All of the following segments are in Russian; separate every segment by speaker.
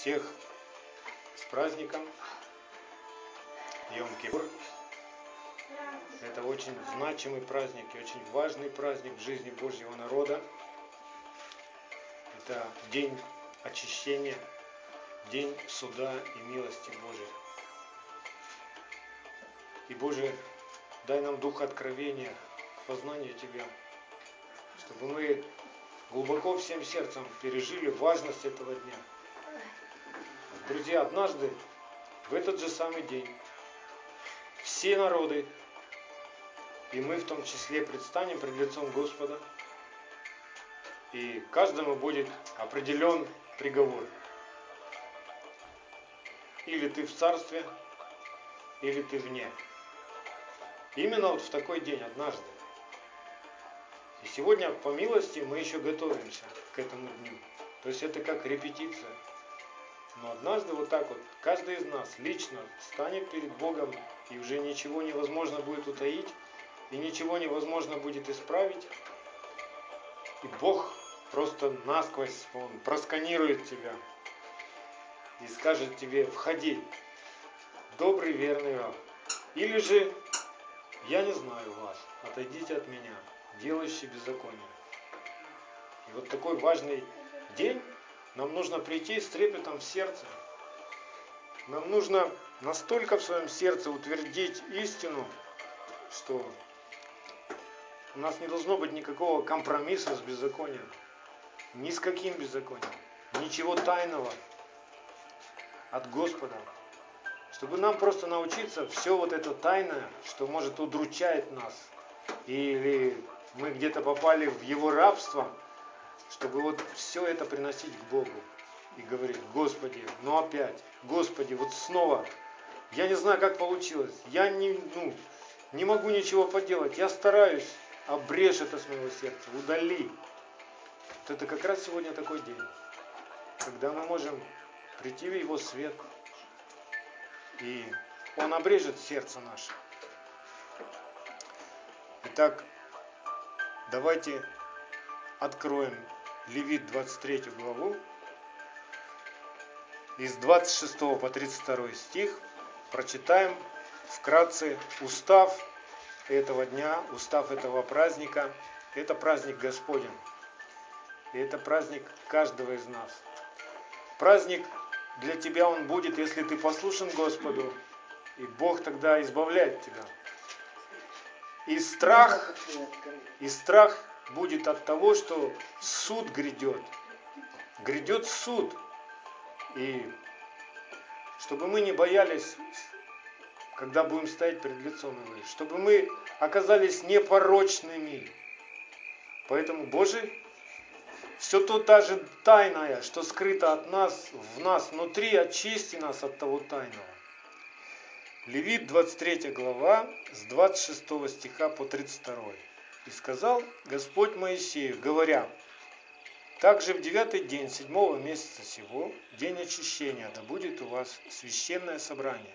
Speaker 1: всех с праздником Йом-Кипур. Это очень значимый праздник и очень важный праздник в жизни Божьего народа. Это день очищения, день суда и милости Божьей. И Боже, дай нам дух откровения к познанию Тебя, чтобы мы глубоко всем сердцем пережили важность этого дня. Друзья, однажды, в этот же самый день, все народы, и мы в том числе предстанем пред лицом Господа, и каждому будет определен приговор. Или ты в царстве, или ты вне. Именно вот в такой день, однажды. И сегодня, по милости, мы еще готовимся к этому дню. То есть это как репетиция. Но однажды вот так вот каждый из нас лично станет перед Богом, и уже ничего невозможно будет утаить, и ничего невозможно будет исправить. И Бог просто насквозь, Он просканирует тебя и скажет тебе, входи, добрый верный раб. Или же, я не знаю вас, отойдите от меня делающий беззаконие. И вот такой важный день нам нужно прийти с трепетом в сердце. Нам нужно настолько в своем сердце утвердить истину, что у нас не должно быть никакого компромисса с беззаконием. Ни с каким беззаконием. Ничего тайного от Господа. Чтобы нам просто научиться все вот это тайное, что может удручает нас, или мы где-то попали в его рабство, чтобы вот все это приносить к Богу и говорить, Господи, ну опять, Господи, вот снова, я не знаю, как получилось, я не, ну, не могу ничего поделать, я стараюсь, обрежь это с моего сердца, удали. Вот это как раз сегодня такой день, когда мы можем прийти в Его свет, и Он обрежет сердце наше. Итак, Давайте откроем Левит 23 главу. Из 26 по 32 стих прочитаем вкратце устав этого дня, устав этого праздника. Это праздник Господень. И это праздник каждого из нас. Праздник для тебя он будет, если ты послушен Господу, и Бог тогда избавляет тебя. И страх, и страх будет от того, что суд грядет. Грядет суд. И чтобы мы не боялись, когда будем стоять перед лицом Его, чтобы мы оказались непорочными. Поэтому, Боже, все то та же тайное, что скрыто от нас, в нас внутри, очисти нас от того тайного. Левит 23 глава с 26 стиха по 32. «И сказал Господь Моисею, говоря, также в девятый день седьмого месяца сего, день очищения, да будет у вас священное собрание.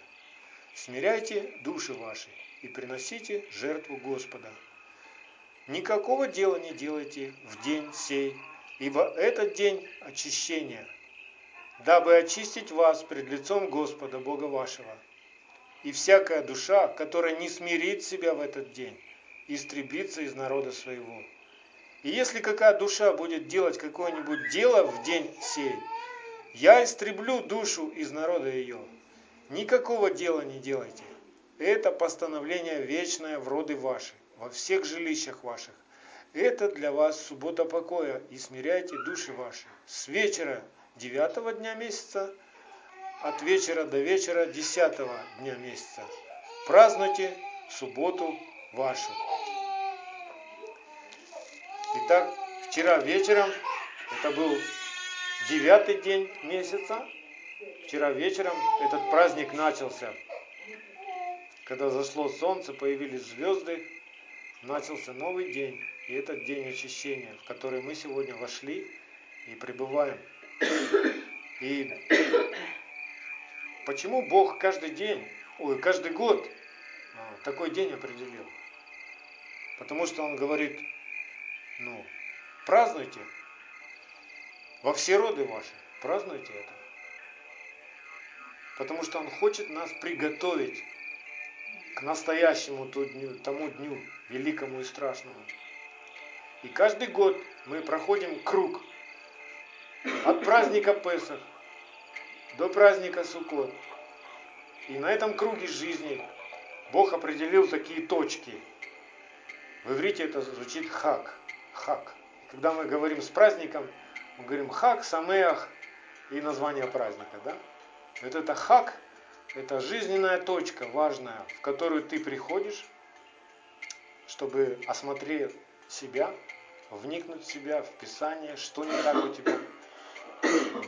Speaker 1: Смиряйте души ваши и приносите жертву Господа. Никакого дела не делайте в день сей, ибо этот день очищения, дабы очистить вас пред лицом Господа Бога вашего, и всякая душа, которая не смирит себя в этот день, истребится из народа своего. И если какая душа будет делать какое-нибудь дело в день сей, я истреблю душу из народа ее. Никакого дела не делайте. Это постановление вечное в роды ваши, во всех жилищах ваших. Это для вас суббота покоя, и смиряйте души ваши. С вечера девятого дня месяца от вечера до вечера десятого дня месяца. Празднуйте субботу вашу. Итак, вчера вечером, это был девятый день месяца, вчера вечером этот праздник начался. Когда зашло солнце, появились звезды, начался новый день. И этот день очищения, в который мы сегодня вошли и пребываем. И Почему Бог каждый день, ой, каждый год а, такой день определил? Потому что Он говорит, ну, празднуйте во все роды ваши, празднуйте это. потому что Он хочет нас приготовить к настоящему тому дню, великому и страшному. И каждый год мы проходим круг от праздника Песах до праздника Суккот. И на этом круге жизни Бог определил такие точки. В иврите это звучит хак. Хак. Когда мы говорим с праздником, мы говорим хак, самеах и название праздника. Да? Вот это хак, это жизненная точка важная, в которую ты приходишь, чтобы осмотреть себя, вникнуть в себя, в Писание, что не так у тебя,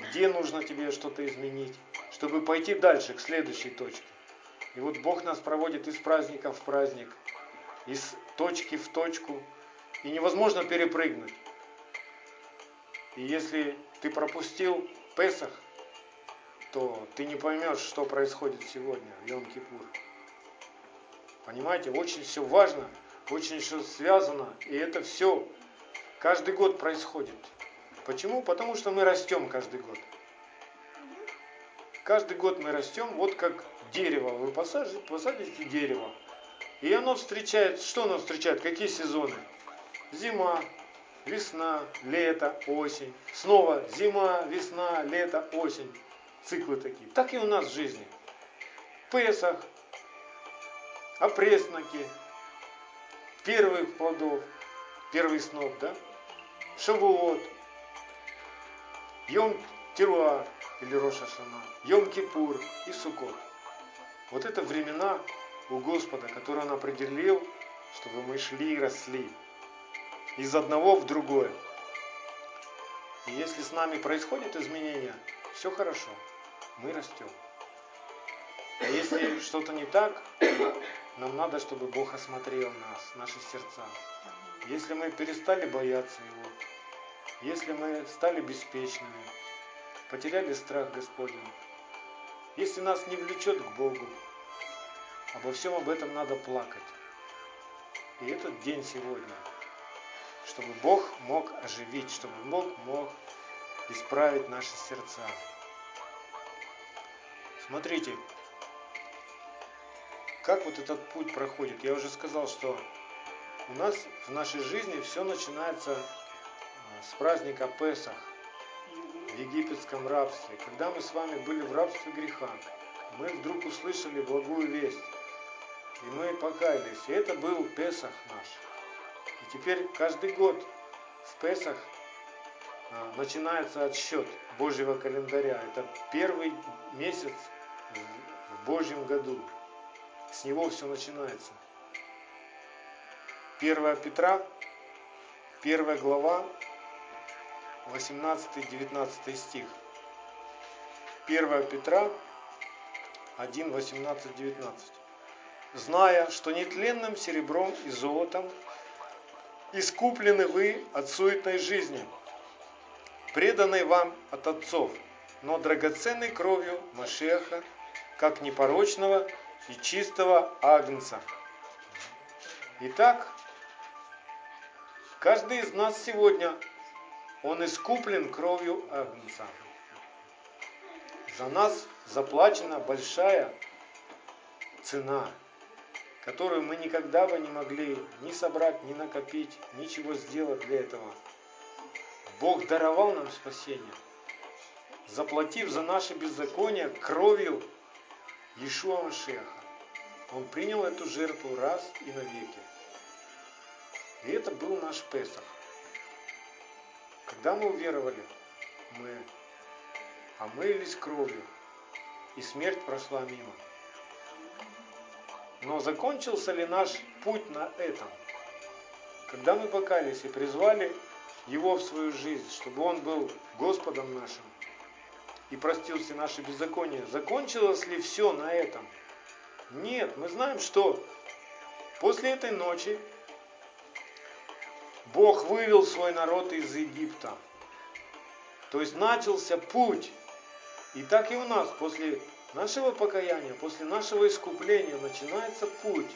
Speaker 1: где нужно тебе что-то изменить, чтобы пойти дальше, к следующей точке. И вот Бог нас проводит из праздника в праздник, из точки в точку, и невозможно перепрыгнуть. И если ты пропустил Песах, то ты не поймешь, что происходит сегодня, в Йом-Кипур. Понимаете, очень все важно, очень все связано, и это все каждый год происходит. Почему? Потому что мы растем каждый год. Каждый год мы растем, вот как дерево. Вы посадите, посадите дерево, и оно встречает, что оно встречает, какие сезоны? Зима, весна, лето, осень. Снова зима, весна, лето, осень. Циклы такие. Так и у нас в жизни. Песах, опресноки, первых плодов, первый сноп, да? Шавуот, Йом Тируа или Роша Шана, Йом Кипур и Сукот. Вот это времена у Господа, которые Он определил, чтобы мы шли и росли из одного в другое. И если с нами происходит изменение, все хорошо, мы растем. А если что-то не так, нам надо, чтобы Бог осмотрел нас, наши сердца. Если мы перестали бояться Его, если мы стали беспечными, потеряли страх Господень, если нас не влечет к Богу, обо всем об этом надо плакать. И этот день сегодня, чтобы Бог мог оживить, чтобы Бог мог исправить наши сердца. Смотрите, как вот этот путь проходит. Я уже сказал, что у нас в нашей жизни все начинается а, с праздника Песах в египетском рабстве. Когда мы с вами были в рабстве греха, мы вдруг услышали благую весть. И мы покаялись. И это был Песах наш. Теперь каждый год в Песах а, начинается отсчет Божьего календаря. Это первый месяц в Божьем году. С него все начинается. 1 Петра, 1 глава, 18-19 стих. 1 Петра 1, 18, 19. Зная, что нетленным серебром и золотом искуплены вы от суетной жизни, преданной вам от отцов, но драгоценной кровью Машеха, как непорочного и чистого агнца. Итак, каждый из нас сегодня он искуплен кровью Агнца. За нас заплачена большая цена, которую мы никогда бы не могли ни собрать, ни накопить, ничего сделать для этого. Бог даровал нам спасение, заплатив за наше беззаконие кровью Иешуа Машеха. Он принял эту жертву раз и навеки. И это был наш Песах. Когда мы уверовали, мы омылись кровью, и смерть прошла мимо. Но закончился ли наш путь на этом? Когда мы покались и призвали Его в свою жизнь, чтобы Он был Господом нашим и простил все наши беззакония, закончилось ли все на этом? Нет, мы знаем, что после этой ночи Бог вывел свой народ из Египта. То есть начался путь. И так и у нас после нашего покаяния, после нашего искупления начинается путь.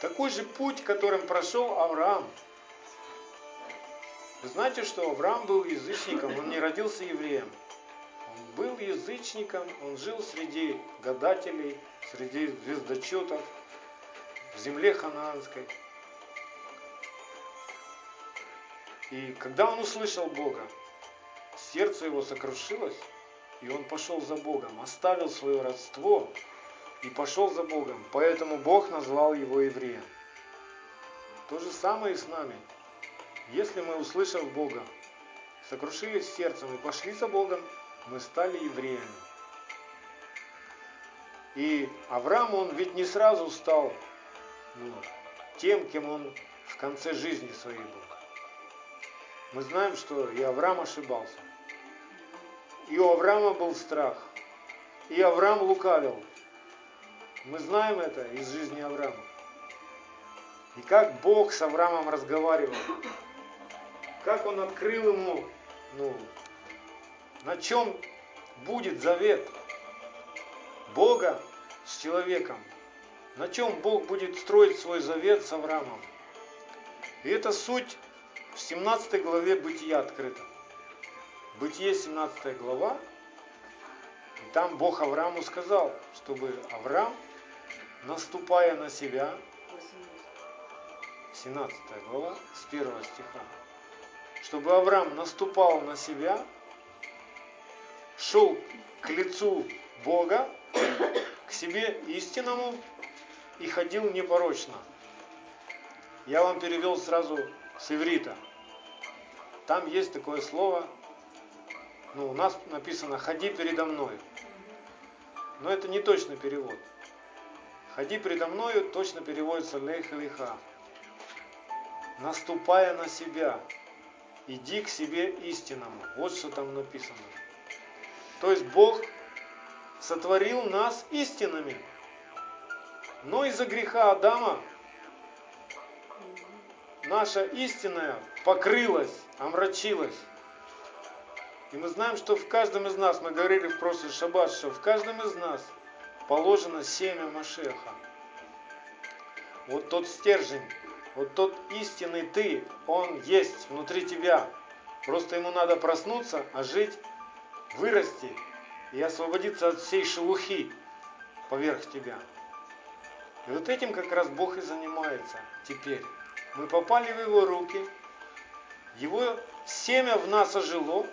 Speaker 1: Такой же путь, которым прошел Авраам. Вы знаете, что Авраам был язычником, он не родился евреем. Он был язычником, он жил среди гадателей, среди звездочетов, в земле ханаанской. И когда он услышал Бога, сердце его сокрушилось, и он пошел за Богом, оставил свое родство и пошел за Богом. Поэтому Бог назвал его евреем. То же самое и с нами. Если мы, услышав Бога, сокрушились сердцем и пошли за Богом, мы стали евреями. И Авраам, он ведь не сразу стал ну, тем, кем он в конце жизни своей был. Мы знаем, что и Авраам ошибался. И у Авраама был страх. И Авраам лукавил. Мы знаем это из жизни Авраама. И как Бог с Авраамом разговаривал. Как он открыл ему, ну, на чем будет завет Бога с человеком. На чем Бог будет строить свой завет с Авраамом. И это суть в 17 главе Бытия открыта. Бытие 17 глава, там Бог Аврааму сказал, чтобы Авраам, наступая на себя, 17 глава, с 1 стиха, чтобы Авраам наступал на себя, шел к лицу Бога, к себе истинному и ходил непорочно. Я вам перевел сразу с иврита. Там есть такое слово ну, у нас написано «ходи передо мною». Но это не точный перевод. «Ходи передо мною» точно переводится «лейха лиха». Наступая на себя, иди к себе истинному. Вот что там написано. То есть Бог сотворил нас истинными. Но из-за греха Адама наша истинная покрылась, омрачилась. И мы знаем, что в каждом из нас, мы говорили в прошлый шаббат, что в каждом из нас положено семя Машеха. Вот тот стержень, вот тот истинный ты, он есть внутри тебя. Просто ему надо проснуться, ожить, вырасти и освободиться от всей шелухи поверх тебя. И вот этим как раз Бог и занимается теперь. Мы попали в Его руки, Его семя в нас ожило,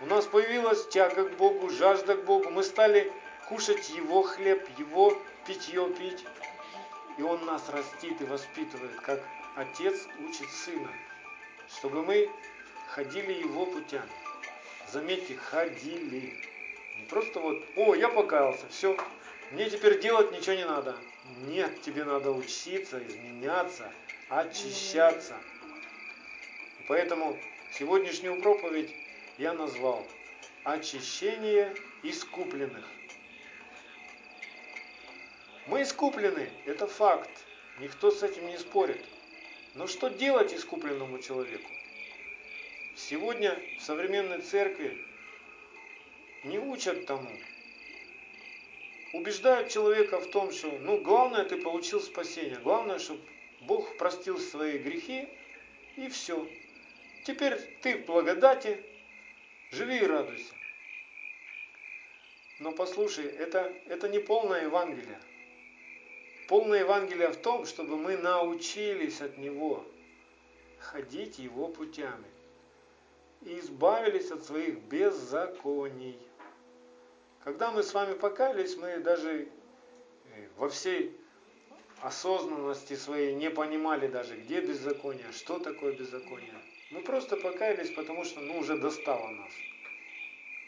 Speaker 1: у нас появилась тяга к Богу, жажда к Богу. Мы стали кушать Его хлеб, Его питье пить. И Он нас растит и воспитывает, как Отец учит Сына, чтобы мы ходили Его путями. Заметьте, ходили. Не просто вот, о, я покаялся, все, мне теперь делать ничего не надо. Нет, тебе надо учиться, изменяться, очищаться. И поэтому сегодняшнюю проповедь я назвал очищение искупленных. Мы искуплены, это факт, никто с этим не спорит. Но что делать искупленному человеку? Сегодня в современной церкви не учат тому. Убеждают человека в том, что ну главное ты получил спасение, главное, чтобы Бог простил свои грехи и все. Теперь ты в благодати, Живи и радуйся. Но послушай, это, это не полное Евангелие. Полное Евангелие в том, чтобы мы научились от Него ходить Его путями и избавились от своих беззаконий. Когда мы с вами покаялись, мы даже э, во всей осознанности своей не понимали даже, где беззаконие, что такое беззаконие. Мы просто покаялись, потому что ну, уже достало нас.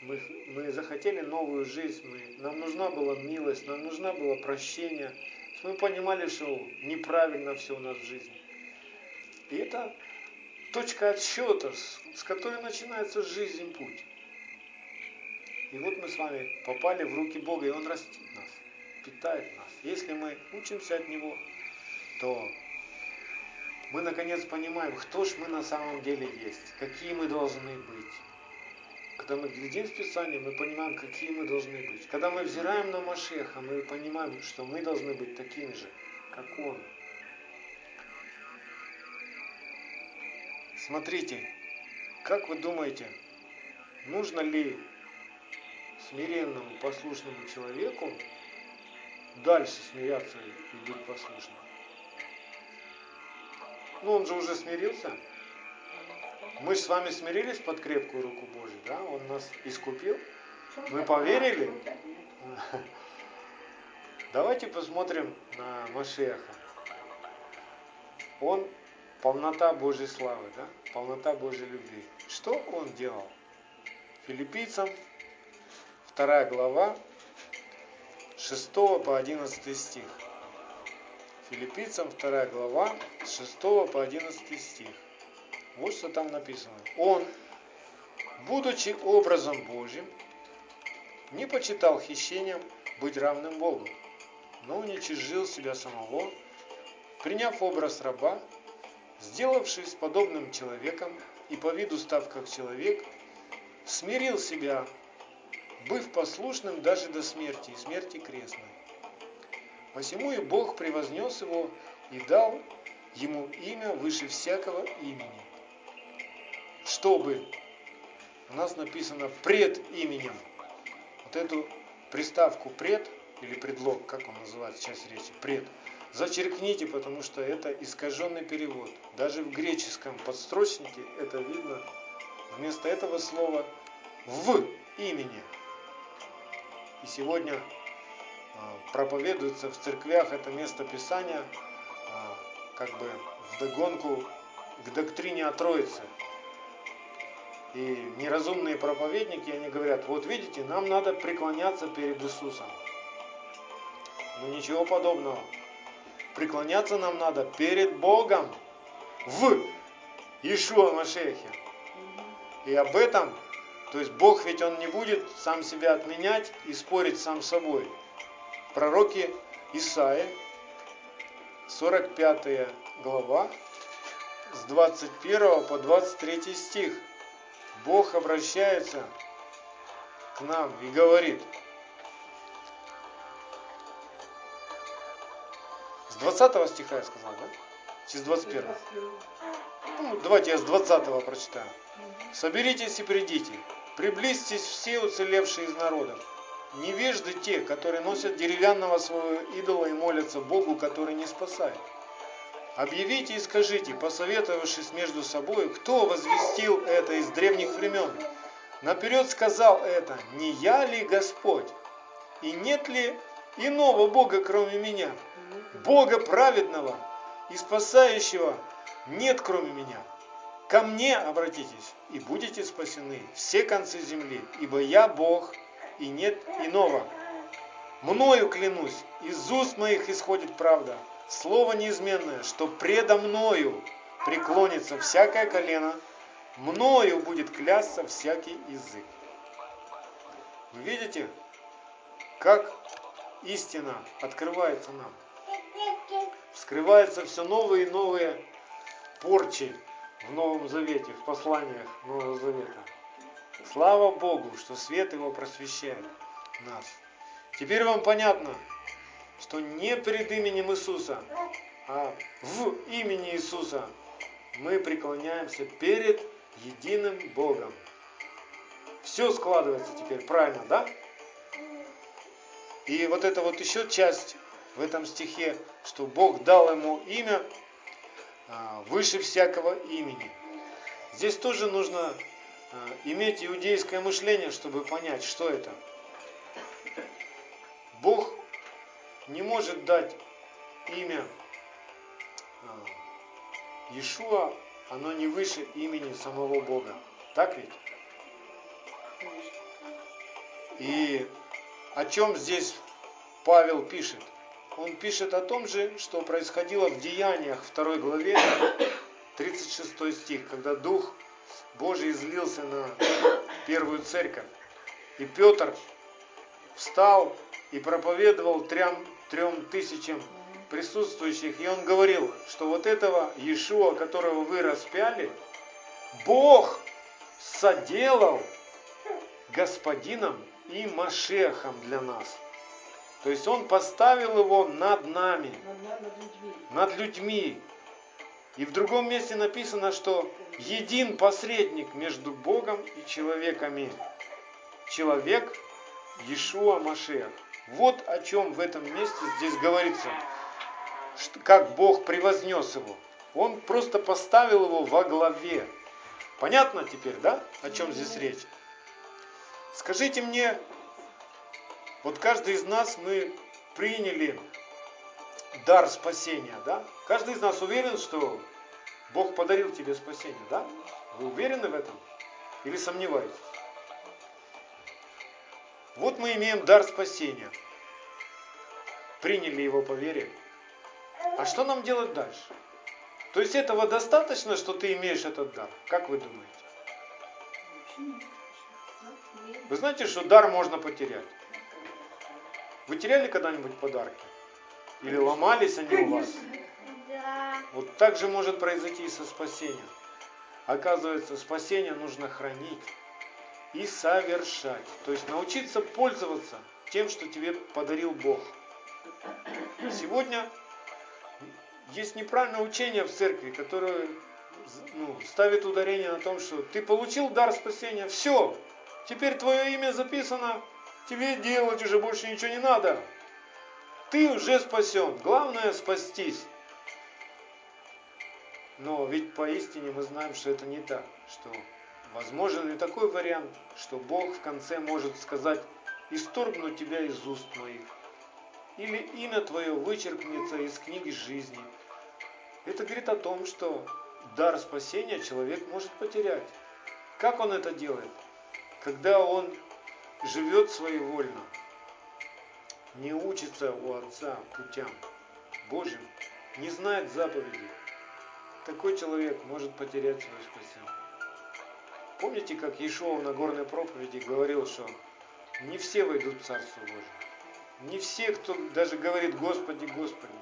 Speaker 1: Мы, мы захотели новую жизнь, мы, нам нужна была милость, нам нужна была прощение. Мы понимали, что неправильно все у нас в жизни. И это точка отсчета, с которой начинается жизнь, путь. И вот мы с вами попали в руки Бога, и Он растит нас, питает нас. Если мы учимся от Него, то мы наконец понимаем, кто ж мы на самом деле есть, какие мы должны быть. Когда мы глядим в Писание, мы понимаем, какие мы должны быть. Когда мы взираем на Машеха, мы понимаем, что мы должны быть такими же, как Он. Смотрите, как вы думаете, нужно ли смиренному, послушному человеку дальше смиряться и быть послушным? Ну, он же уже смирился. Мы же с вами смирились под крепкую руку Божью, да? Он нас искупил. Мы поверили? Давайте посмотрим на Машеха. Он полнота Божьей славы, да? полнота Божьей любви. Что он делал? Филиппийцам, 2 глава, 6 по 11 стих. Филиппийцам 2 глава, 6 по 11 стих. Вот что там написано. Он, будучи образом Божьим, не почитал хищением быть равным Богу, но уничижил себя самого, приняв образ раба, сделавшись подобным человеком и по виду став как человек, смирил себя, быв послушным даже до смерти и смерти крестной. Посему и Бог превознес его и дал ему имя выше всякого имени, чтобы у нас написано пред именем. Вот эту приставку пред или предлог, как он называется, часть речи, пред, зачеркните, потому что это искаженный перевод. Даже в греческом подстрочнике это видно. Вместо этого слова в имени. И сегодня проповедуется в церквях это место Писания а, как бы в догонку к доктрине о Троице. И неразумные проповедники, они говорят, вот видите, нам надо преклоняться перед Иисусом. Но ничего подобного. Преклоняться нам надо перед Богом в Ишуа Машехе. И об этом, то есть Бог ведь Он не будет сам себя отменять и спорить сам с собой. Пророки Исаи, 45 глава, с 21 по 23 стих. Бог обращается к нам и говорит, с 20 стиха я сказал, да? Через 21. Ну, давайте я с 20 прочитаю. Соберитесь и придите, приблизьтесь все уцелевшие из народов. Невежды те, которые носят деревянного своего идола и молятся Богу, который не спасает. Объявите и скажите, посоветовавшись между собой, кто возвестил это из древних времен. Наперед сказал это, не я ли Господь? И нет ли иного Бога, кроме меня? Бога праведного и спасающего нет, кроме меня. Ко мне обратитесь, и будете спасены все концы земли, ибо я Бог, и нет иного. Мною клянусь, из уст моих исходит правда, Слово неизменное, что предо мною преклонится всякое колено, мною будет клясться всякий язык. Вы видите, как истина открывается нам. Вскрываются все новые и новые порчи в Новом Завете, в посланиях Нового Завета. Слава Богу, что свет Его просвещает нас. Теперь вам понятно, что не перед именем Иисуса, а в имени Иисуса мы преклоняемся перед единым Богом. Все складывается теперь правильно, да? И вот это вот еще часть в этом стихе, что Бог дал ему имя а, выше всякого имени. Здесь тоже нужно иметь иудейское мышление, чтобы понять, что это. Бог не может дать имя а, Иешуа, оно не выше имени самого Бога. Так ведь? И о чем здесь Павел пишет? Он пишет о том же, что происходило в Деяниях 2 главе, 36 стих, когда Дух Божий излился на первую церковь. И Петр встал и проповедовал трем, трем тысячам присутствующих. И он говорил, что вот этого Иешуа, которого вы распяли, Бог соделал господином и Машехом для нас. То есть он поставил его над нами, над людьми. И в другом месте написано, что един посредник между Богом и человеками. Человек Иешуа Машех. Вот о чем в этом месте здесь говорится. Как Бог превознес его. Он просто поставил его во главе. Понятно теперь, да, о чем здесь речь? Скажите мне, вот каждый из нас мы приняли дар спасения, да? Каждый из нас уверен, что Бог подарил тебе спасение, да? Вы уверены в этом? Или сомневаетесь? Вот мы имеем дар спасения. Приняли его по вере. А что нам делать дальше? То есть этого достаточно, что ты имеешь этот дар? Как вы думаете? Вы знаете, что дар можно потерять? Вы теряли когда-нибудь подарки? Или ломались они у вас?
Speaker 2: Да.
Speaker 1: Вот так же может произойти и со спасением. Оказывается, спасение нужно хранить и совершать. То есть научиться пользоваться тем, что тебе подарил Бог. Сегодня есть неправильное учение в церкви, которое ну, ставит ударение на том, что ты получил дар спасения, все, теперь твое имя записано, тебе делать уже больше ничего не надо. Ты уже спасен, главное спастись. Но ведь поистине мы знаем, что это не так, что возможен и такой вариант, что Бог в конце может сказать, исторгнуть тебя из уст моих, или имя твое вычеркнется из книги жизни. Это говорит о том, что дар спасения человек может потерять. Как он это делает? Когда он живет своевольно, не учится у Отца путям Божьим, не знает заповедей, такой человек может потерять свое спасение. Помните, как Иешуа на горной проповеди говорил, что не все войдут в Царство Божие. Не все, кто даже говорит Господи, Господи,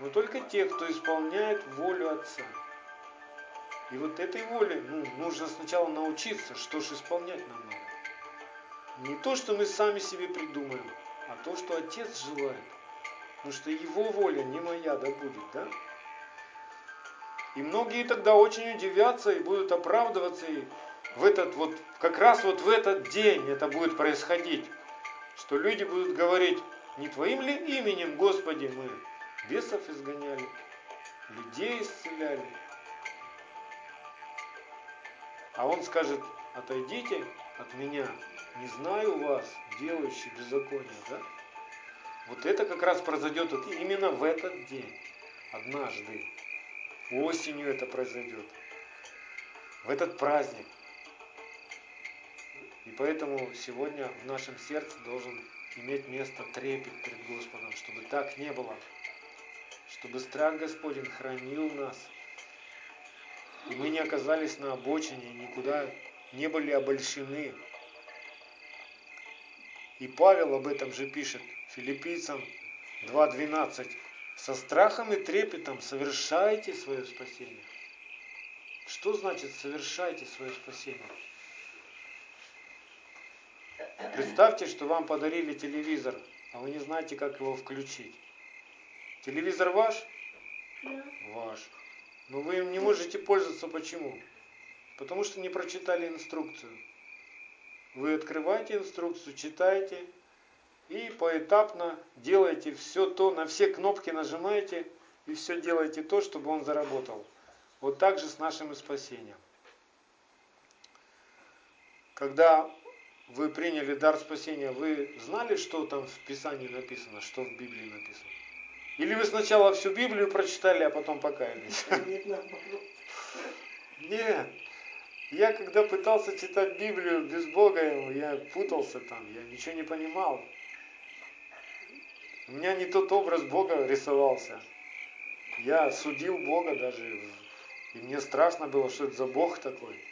Speaker 1: но только те, кто исполняет волю Отца. И вот этой воле ну, нужно сначала научиться, что же исполнять нам надо. Не то, что мы сами себе придумаем, а то, что Отец желает. Потому что Его воля не моя да будет, да? И многие тогда очень удивятся и будут оправдываться. И в этот вот, как раз вот в этот день это будет происходить. Что люди будут говорить, не Твоим ли именем, Господи, мы бесов изгоняли, людей исцеляли. А он скажет, отойдите от меня, не знаю вас, делающий беззаконие, да? Вот это как раз произойдет вот именно в этот день, однажды. Осенью это произойдет. В этот праздник. И поэтому сегодня в нашем сердце должен иметь место трепет перед Господом, чтобы так не было. Чтобы страх Господень хранил нас. И мы не оказались на обочине, никуда не были обольщены. И Павел об этом же пишет филиппийцам 2.12 со страхом и трепетом совершайте свое спасение. Что значит совершайте свое спасение? Представьте, что вам подарили телевизор, а вы не знаете, как его включить. Телевизор ваш?
Speaker 2: Да.
Speaker 1: Ваш. Но вы им не можете пользоваться. Почему? Потому что не прочитали инструкцию. Вы открываете инструкцию, читаете, и поэтапно делаете все то, на все кнопки нажимаете и все делаете то, чтобы он заработал. Вот так же с нашим спасением. Когда вы приняли дар спасения, вы знали, что там в Писании написано, что в Библии написано? Или вы сначала всю Библию прочитали, а потом покаялись? Нет. Я когда пытался читать Библию без Бога, я путался там, я ничего не понимал. У меня не тот образ Бога рисовался. Я судил Бога даже. И мне страшно было, что это за Бог такой.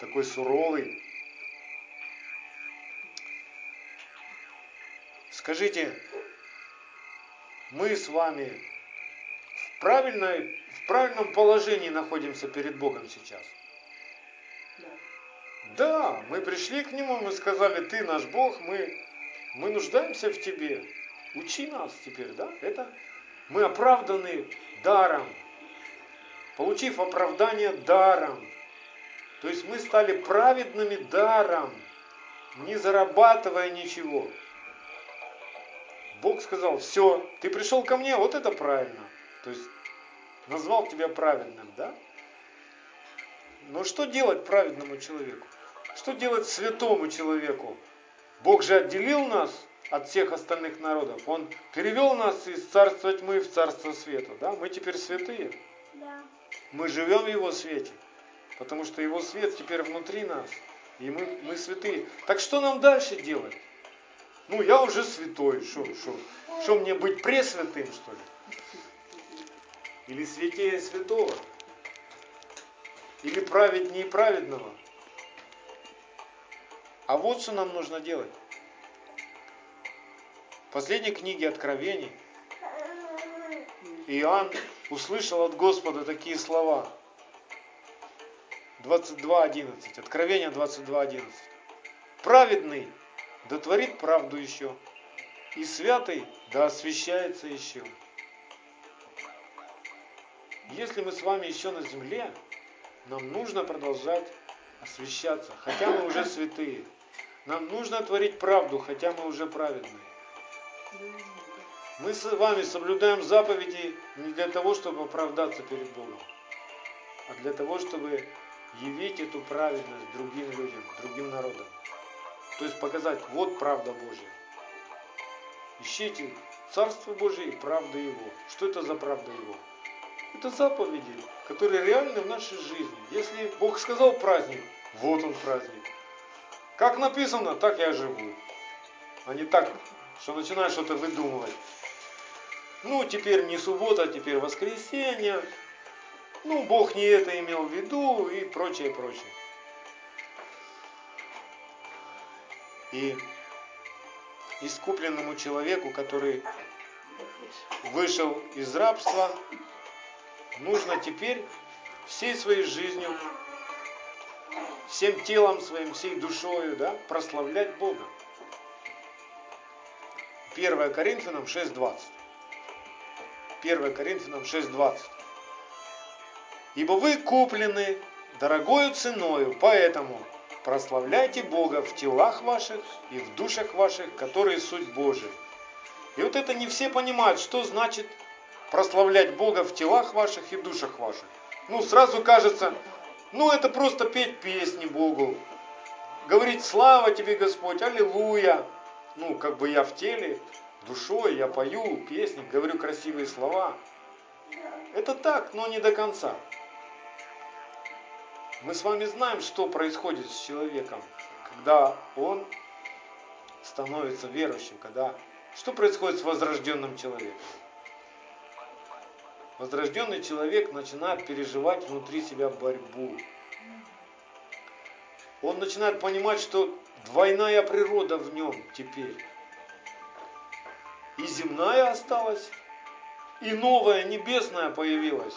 Speaker 1: Такой суровый. Скажите, мы с вами в, правильной, в правильном положении находимся перед Богом сейчас? Да, мы пришли к Нему, мы сказали, Ты наш Бог, мы, мы нуждаемся в Тебе. Учи нас теперь, да? Это мы оправданы даром, получив оправдание даром. То есть мы стали праведными даром. не зарабатывая ничего. Бог сказал, все, ты пришел ко мне, вот это правильно. То есть назвал тебя праведным, да? Но что делать праведному человеку? Что делать святому человеку? Бог же отделил нас от всех остальных народов. Он перевел нас из царства тьмы в царство света. Да? Мы теперь святые.
Speaker 2: Да.
Speaker 1: Мы живем в Его свете. Потому что Его свет теперь внутри нас. И мы, мы святые. Так что нам дальше делать? Ну, я уже святой. Что, мне быть пресвятым, что ли? Или святее святого? Или праведнее праведного? А вот что нам нужно делать. В последней книге Откровений Иоанн услышал от Господа такие слова. 22.11. Откровение 22.11. Праведный да творит правду еще, и святый да освящается еще. Если мы с вами еще на земле, нам нужно продолжать освящаться, хотя мы уже святые. Нам нужно творить правду, хотя мы уже праведные. Мы с вами соблюдаем заповеди не для того, чтобы оправдаться перед Богом, а для того, чтобы явить эту праведность другим людям, другим народам. То есть показать, вот правда Божья. Ищите Царство Божие и правда Его. Что это за правда Его? Это заповеди, которые реальны в нашей жизни. Если Бог сказал праздник, вот он праздник. Как написано, так я живу. А не так, что начинаешь что-то выдумывать. Ну, теперь не суббота, а теперь воскресенье. Ну, Бог не это имел в виду и прочее, прочее. И искупленному человеку, который вышел из рабства, нужно теперь всей своей жизнью, всем телом своим, всей душою, да, прославлять Бога. 1 Коринфянам 6.20. 1 Коринфянам 6.20. Ибо вы куплены дорогою ценою, поэтому прославляйте Бога в телах ваших и в душах ваших, которые суть Божия. И вот это не все понимают, что значит прославлять Бога в телах ваших и душах ваших. Ну, сразу кажется, ну это просто петь песни Богу, говорить слава тебе Господь, аллилуйя. Ну, как бы я в теле, душой, я пою песни, говорю красивые слова. Это так, но не до конца. Мы с вами знаем, что происходит с человеком, когда он становится верующим, когда... Что происходит с возрожденным человеком? Возрожденный человек начинает переживать внутри себя борьбу. Он начинает понимать, что двойная природа в нем теперь. И земная осталась, и новая небесная появилась.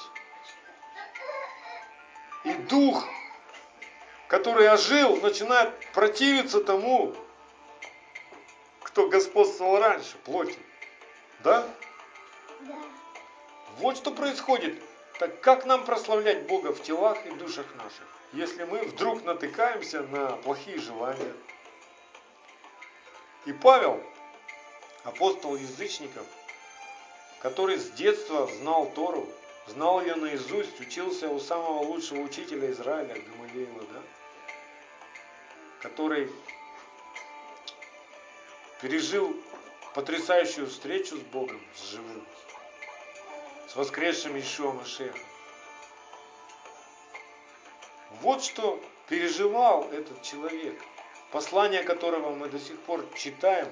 Speaker 1: И дух, который ожил, начинает противиться тому, кто господствовал раньше, плоти. Да?
Speaker 2: Да.
Speaker 1: Вот что происходит. Так как нам прославлять Бога в телах и душах наших, если мы вдруг натыкаемся на плохие желания? И Павел, апостол язычников, который с детства знал Тору, знал ее наизусть, учился у самого лучшего учителя Израиля, Гамалиила, да? который пережил потрясающую встречу с Богом, с живым, с воскресшим Ишуа Машехом. Вот что переживал этот человек, послание которого мы до сих пор читаем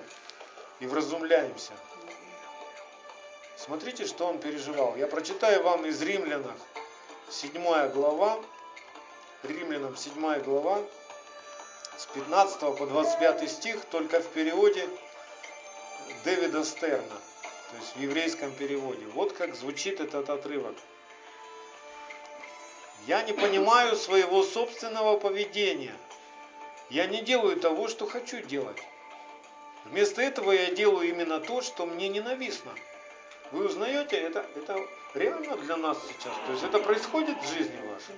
Speaker 1: и вразумляемся. Смотрите, что он переживал. Я прочитаю вам из Римлянах 7 глава, Римлянам 7 глава, с 15 по 25 стих, только в переводе Дэвида Стерна, то есть в еврейском переводе. Вот как звучит этот отрывок. Я не понимаю своего собственного поведения. Я не делаю того, что хочу делать. Вместо этого я делаю именно то, что мне ненавистно. Вы узнаете, это, это реально для нас сейчас. То есть это происходит в жизни вашей.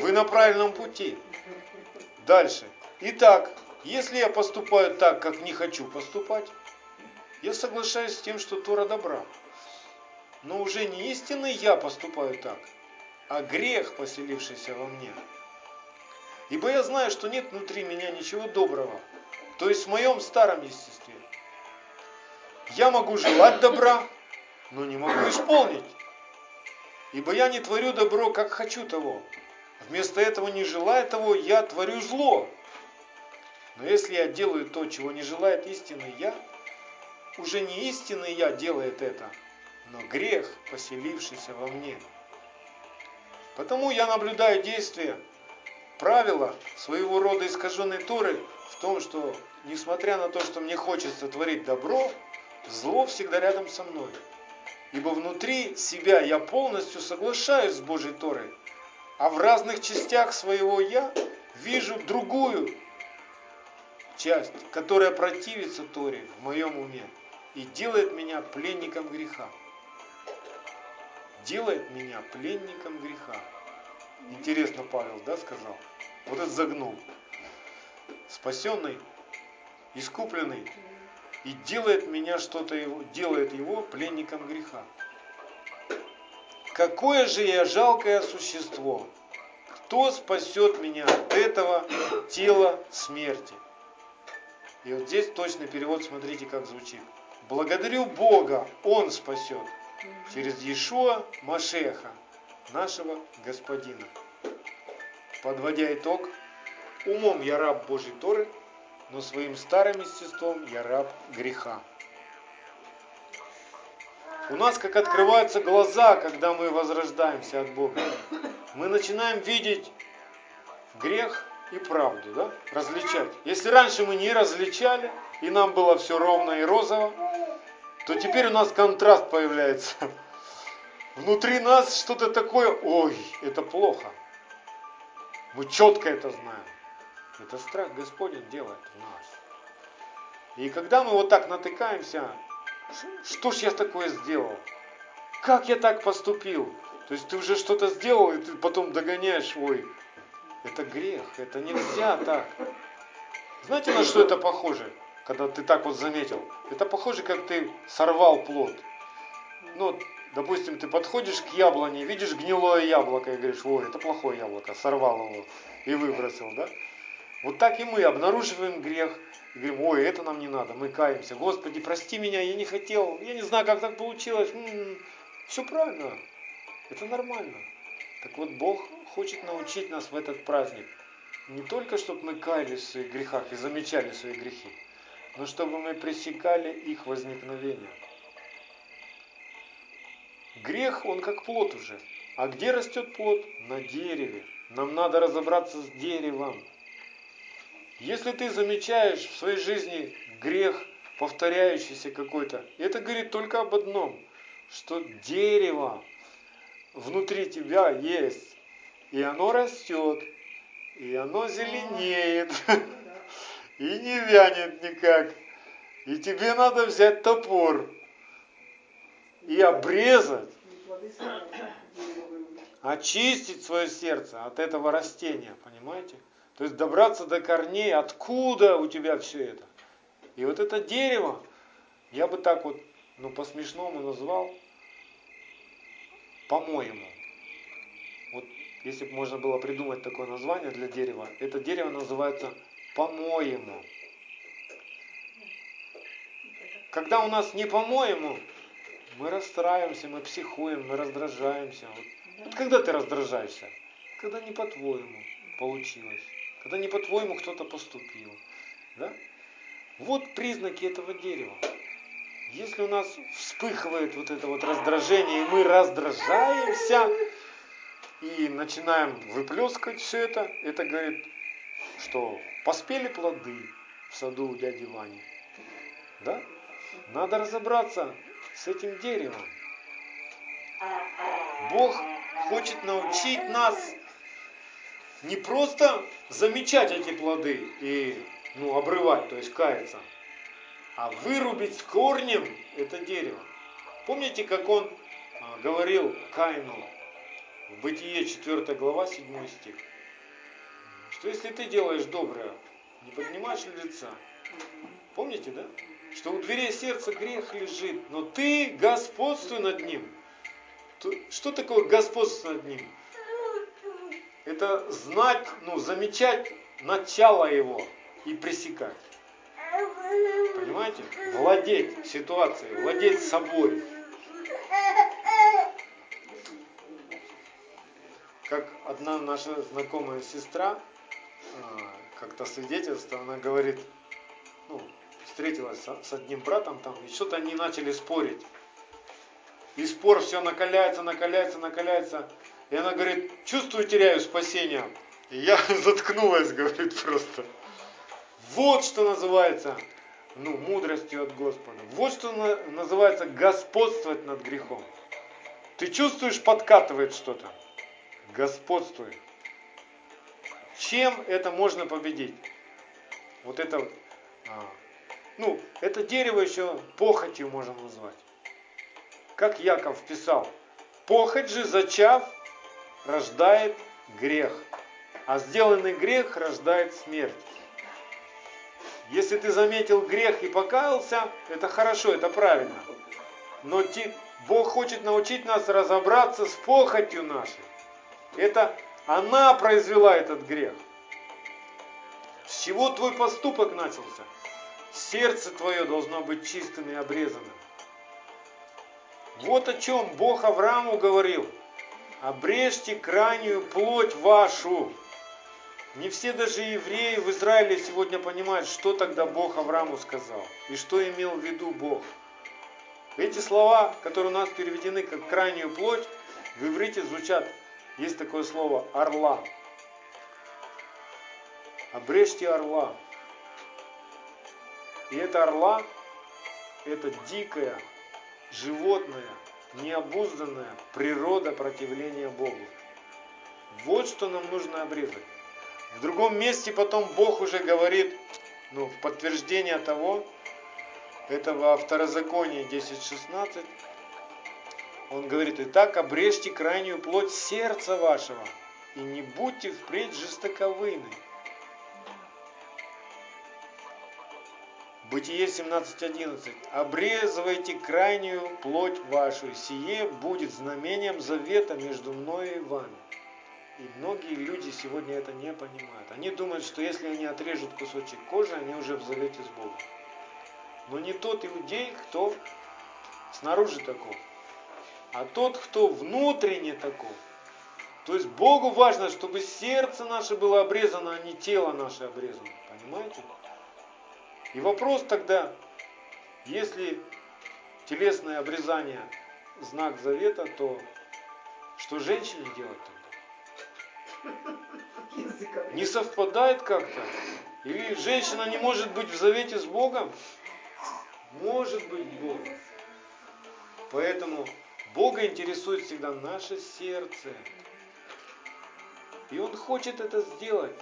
Speaker 1: Вы на правильном пути. Дальше. Итак, если я поступаю так, как не хочу поступать, я соглашаюсь с тем, что Тора добра. Но уже не истинный я поступаю так, а грех, поселившийся во мне. Ибо я знаю, что нет внутри меня ничего доброго, то есть в моем старом естестве. Я могу желать добра, но не могу исполнить. Ибо я не творю добро, как хочу того. Вместо этого, не желая того, я творю зло. Но если я делаю то, чего не желает истинный я, уже не истинный я делает это, но грех, поселившийся во мне. Потому я наблюдаю действия, правила своего рода искаженной Торы в том, что, несмотря на то, что мне хочется творить добро, зло всегда рядом со мной. Ибо внутри себя я полностью соглашаюсь с Божьей Торой, а в разных частях своего я вижу другую часть, которая противится Торе в моем уме и делает меня пленником греха. Делает меня пленником греха. Интересно Павел, да, сказал? Вот это загнул. Спасенный, искупленный, и делает меня что-то его, делает его пленником греха. Какое же я жалкое существо! Кто спасет меня от этого тела смерти? И вот здесь точный перевод, смотрите, как звучит. Благодарю Бога, Он спасет через Иешуа Машеха, нашего Господина. Подводя итог, умом я раб Божьей Торы, но своим старым естеством я раб греха. У нас как открываются глаза, когда мы возрождаемся от Бога. Мы начинаем видеть грех и правду, да? различать. Если раньше мы не различали, и нам было все ровно и розово, то теперь у нас контраст появляется. Внутри нас что-то такое, ой, это плохо. Мы четко это знаем. Это страх Господень делает в нас. И когда мы вот так натыкаемся, что ж я такое сделал? Как я так поступил? То есть ты уже что-то сделал, и ты потом догоняешь, ой, это грех, это нельзя так. Знаете, на что это похоже, когда ты так вот заметил? Это похоже, как ты сорвал плод. Ну, допустим, ты подходишь к яблоне, видишь гнилое яблоко и говоришь, ой, это плохое яблоко, сорвал его и выбросил, да? Вот так и мы обнаруживаем грех и говорим, ой, это нам не надо, мы каемся. Господи, прости меня, я не хотел, я не знаю, как так получилось. М-м-м. Все правильно, это нормально. Так вот, Бог хочет научить нас в этот праздник не только, чтобы мы каялись в своих грехах и замечали свои грехи, но чтобы мы пресекали их возникновение. Грех, он как плод уже. А где растет плод? На дереве. Нам надо разобраться с деревом. Если ты замечаешь в своей жизни грех, повторяющийся какой-то, это говорит только об одном, что дерево внутри тебя есть, и оно растет, и оно зеленеет, и не вянет никак. И тебе надо взять топор и обрезать, очистить свое сердце от этого растения, понимаете? То есть добраться до корней, откуда у тебя все это. И вот это дерево, я бы так вот, ну по-смешному назвал, по-моему. Если бы можно было придумать такое название для дерева, это дерево называется по-моему. Когда у нас не по-моему, мы расстраиваемся, мы психуем, мы раздражаемся. Вот, вот когда ты раздражаешься? Когда не по-твоему получилось когда не по-твоему кто-то поступил. Да? Вот признаки этого дерева. Если у нас вспыхивает вот это вот раздражение, и мы раздражаемся, и начинаем выплескивать все это, это говорит, что поспели плоды в саду у дяди Вани. Да? Надо разобраться с этим деревом. Бог хочет научить нас не просто замечать эти плоды и ну, обрывать, то есть каяться, а вырубить с корнем это дерево. Помните, как он а, говорил Каину Бытие 4 глава 7 стих? что если ты делаешь доброе, не поднимаешь ли лица? Помните, да? Что у дверей сердца грех лежит, но ты господствуй над ним. Что такое господство над ним? Это знать, ну, замечать начало его и пресекать. Понимаете? Владеть ситуацией, владеть собой. Как одна наша знакомая сестра, а, как-то свидетельство, она говорит, ну, встретилась с одним братом там, и что-то они начали спорить. И спор все накаляется, накаляется, накаляется. И она говорит, чувствую, теряю спасение. И я заткнулась, говорит просто. Вот что называется ну, мудростью от Господа. Вот что на, называется господствовать над грехом. Ты чувствуешь, подкатывает что-то. Господствуй. Чем это можно победить? Вот это, а, ну, это дерево еще похотью можно назвать. Как Яков писал, похоть же зачав рождает грех, а сделанный грех рождает смерть. Если ты заметил грех и покаялся, это хорошо, это правильно. Но Бог хочет научить нас разобраться с похотью нашей. Это она произвела этот грех. С чего твой поступок начался? Сердце твое должно быть чистым и обрезанным. Вот о чем Бог Аврааму говорил. Обрежьте крайнюю плоть вашу. Не все даже евреи в Израиле сегодня понимают, что тогда Бог Аврааму сказал и что имел в виду Бог. Эти слова, которые у нас переведены как крайнюю плоть, в иврите звучат, есть такое слово орла. Обрежьте орла. И это орла, это дикая, животное, необузданная природа противления Богу. Вот что нам нужно обрезать. В другом месте потом Бог уже говорит, ну, в подтверждение того, это во Второзаконии 10.16, он говорит, «Итак, обрежьте крайнюю плоть сердца вашего, и не будьте впредь жестоковыны, Бытие 17.11. Обрезывайте крайнюю плоть вашу, сие будет знамением завета между мною и вами. И многие люди сегодня это не понимают. Они думают, что если они отрежут кусочек кожи, они уже в завете с Богом. Но не тот иудей, кто снаружи таков, а тот, кто внутренне таков. То есть Богу важно, чтобы сердце наше было обрезано, а не тело наше обрезано. Понимаете? И вопрос тогда, если телесное обрезание знак завета, то что женщине делать тогда? Не совпадает как-то? Или женщина не может быть в завете с Богом? Может быть Богом. Поэтому Бога интересует всегда наше сердце. И Он хочет это сделать.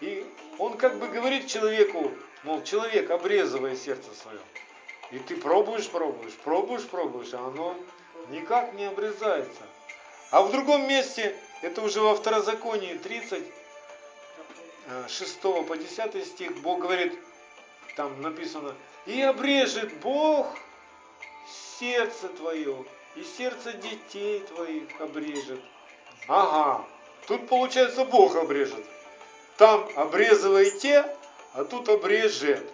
Speaker 1: И Он как бы говорит человеку, Мол, человек, обрезывая сердце свое. И ты пробуешь, пробуешь, пробуешь, пробуешь, а оно никак не обрезается. А в другом месте, это уже во второзаконии 30, 6 по 10 стих, Бог говорит, там написано, и обрежет Бог сердце твое, и сердце детей твоих обрежет. Ага, тут получается Бог обрежет. Там обрезывайте, а тут обрежет.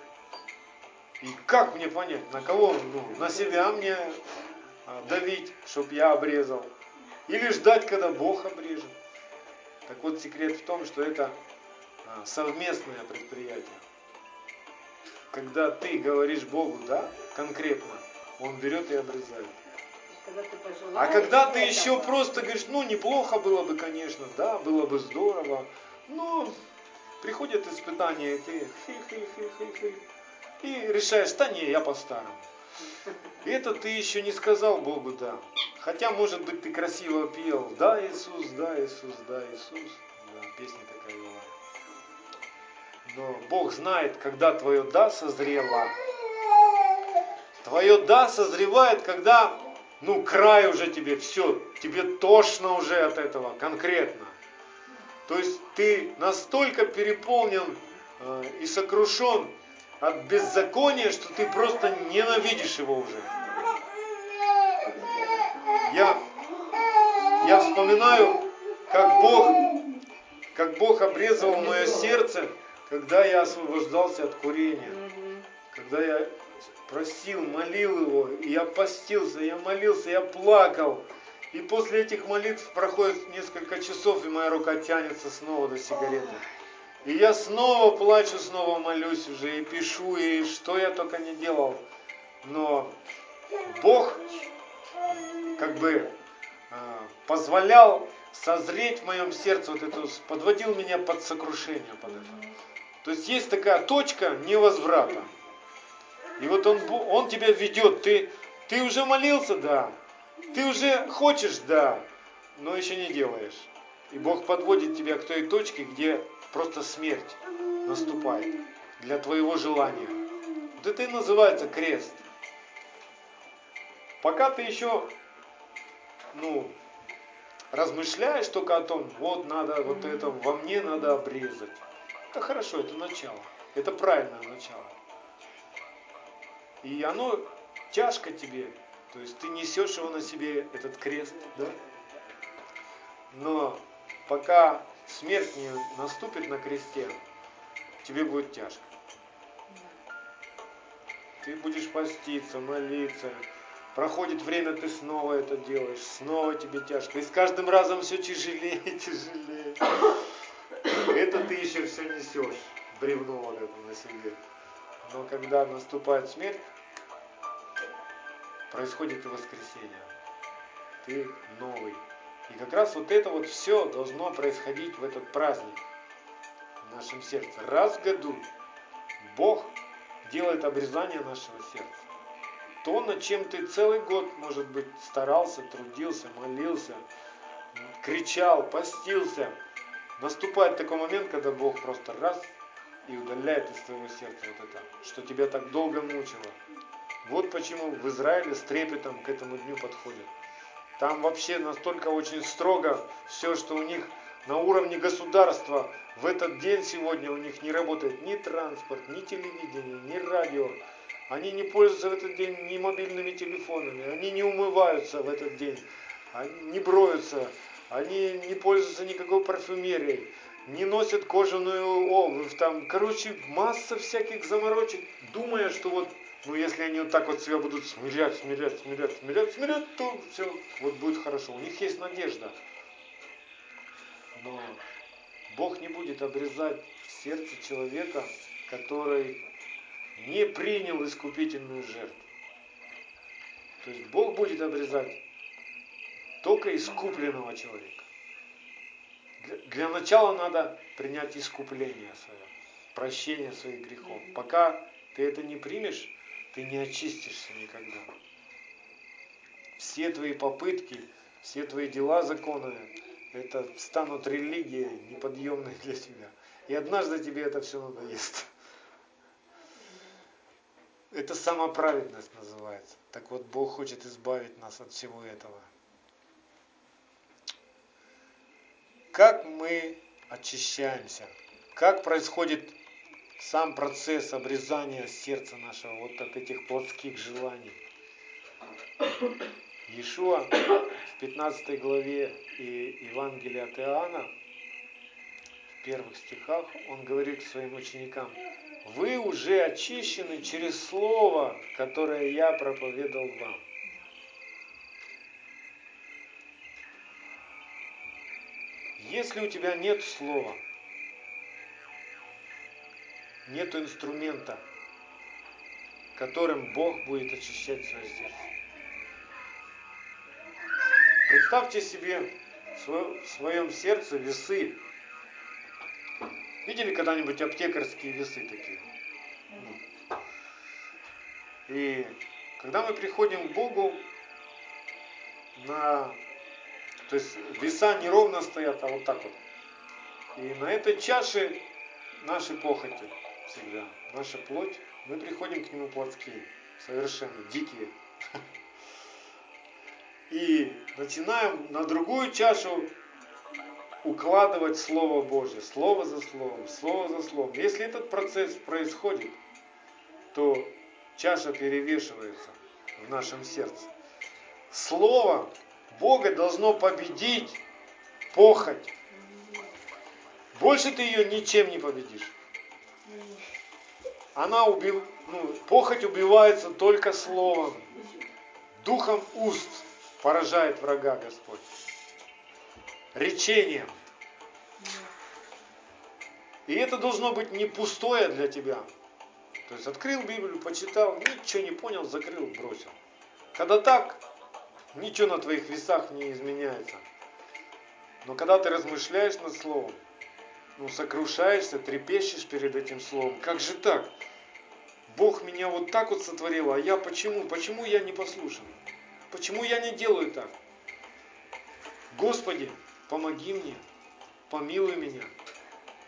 Speaker 1: И как мне понять, на кого, ну, на себя мне а, давить, чтобы я обрезал? Или ждать, когда Бог обрежет? Так вот, секрет в том, что это а, совместное предприятие. Когда ты говоришь Богу «да», конкретно, Он берет и обрезает. А когда ты еще просто говоришь, ну неплохо было бы, конечно, да, было бы здорово, но Приходят испытания, ты хи-хи-хи-хи-хи. И решаешь, да не, я по-старому. И это ты еще не сказал Богу да. Хотя, может быть, ты красиво пел, да, Иисус, да, Иисус, да, Иисус. Да, песня такая была. Но Бог знает, когда твое да созрело. Твое да созревает, когда, ну, край уже тебе, все, тебе тошно уже от этого, конкретно. То есть ты настолько переполнен э, и сокрушен от беззакония, что ты просто ненавидишь его уже. Я, я вспоминаю, как Бог, как Бог обрезывал мое сердце, когда я освобождался от курения. Когда я просил, молил его, и я постился, я молился, я плакал. И после этих молитв проходит несколько часов, и моя рука тянется снова до сигареты. И я снова плачу, снова молюсь уже, и пишу, и что я только не делал. Но Бог как бы э, позволял созреть в моем сердце вот эту, подводил меня под сокрушение под это. То есть есть такая точка невозврата. И вот он, он тебя ведет. Ты, ты уже молился, да. Ты уже хочешь, да. Но еще не делаешь. И Бог подводит тебя к той точке, где просто смерть наступает для твоего желания. Вот это и называется крест. Пока ты еще, ну, размышляешь только о том, вот надо, вот это во мне надо обрезать. Это хорошо, это начало. Это правильное начало. И оно тяжко тебе. То есть ты несешь его на себе, этот крест, да? Но пока смерть не наступит на кресте, тебе будет тяжко. Ты будешь поститься, молиться. Проходит время, ты снова это делаешь, снова тебе тяжко. И с каждым разом все тяжелее и тяжелее. Это ты еще все несешь, бревно вот это на себе. Но когда наступает смерть, происходит и воскресение. Ты новый. И как раз вот это вот все должно происходить в этот праздник в нашем сердце. Раз в году Бог делает обрезание нашего сердца. То, над чем ты целый год, может быть, старался, трудился, молился, кричал, постился, наступает такой момент, когда Бог просто раз и удаляет из твоего сердца вот это, что тебя так долго мучило. Вот почему в Израиле с трепетом к этому дню подходят. Там вообще настолько очень строго все, что у них на уровне государства в этот день сегодня у них не работает ни транспорт, ни телевидение, ни радио. Они не пользуются в этот день ни мобильными телефонами, они не умываются в этот день, они не броются, они не пользуются никакой парфюмерией, не носят кожаную обувь, там, короче, масса всяких заморочек, думая, что вот ну, если они вот так вот себя будут смирять, смирять, смирять, смирять, смирять, то все, вот будет хорошо. У них есть надежда. Но Бог не будет обрезать сердце человека, который не принял искупительную жертву. То есть Бог будет обрезать только искупленного человека. Для начала надо принять искупление свое, прощение своих грехов. Пока ты это не примешь, ты не очистишься никогда. Все твои попытки, все твои дела законные, это станут религией неподъемной для тебя. И однажды тебе это все надоест. Это самоправедность называется. Так вот, Бог хочет избавить нас от всего этого. Как мы очищаемся? Как происходит сам процесс обрезания сердца нашего вот от этих плотских желаний. Иешуа в 15 главе и Евангелия от Иоанна, в первых стихах, он говорит своим ученикам, вы уже очищены через слово, которое я проповедовал вам. Если у тебя нет слова, нет инструмента, которым Бог будет очищать свое сердце. Представьте себе в своем сердце весы. Видели когда-нибудь аптекарские весы такие? И когда мы приходим к Богу, на, то есть веса не ровно стоят, а вот так вот. И на этой чаше наши похоти всегда. Наша плоть, мы приходим к нему плотские, совершенно дикие. И начинаем на другую чашу укладывать Слово Божье, Слово за Словом, Слово за Словом. Если этот процесс происходит, то чаша перевешивается в нашем сердце. Слово Бога должно победить похоть. Больше ты ее ничем не победишь. Она убив... ну, похоть убивается только словом. Духом уст поражает врага Господь. Речением. И это должно быть не пустое для тебя. То есть открыл Библию, почитал, ничего не понял, закрыл, бросил. Когда так, ничего на твоих весах не изменяется. Но когда ты размышляешь над Словом, ну, сокрушаешься, трепещешь перед этим Словом, как же так? Бог меня вот так вот сотворил, а я почему? Почему я не послушан? Почему я не делаю так? Господи, помоги мне, помилуй меня,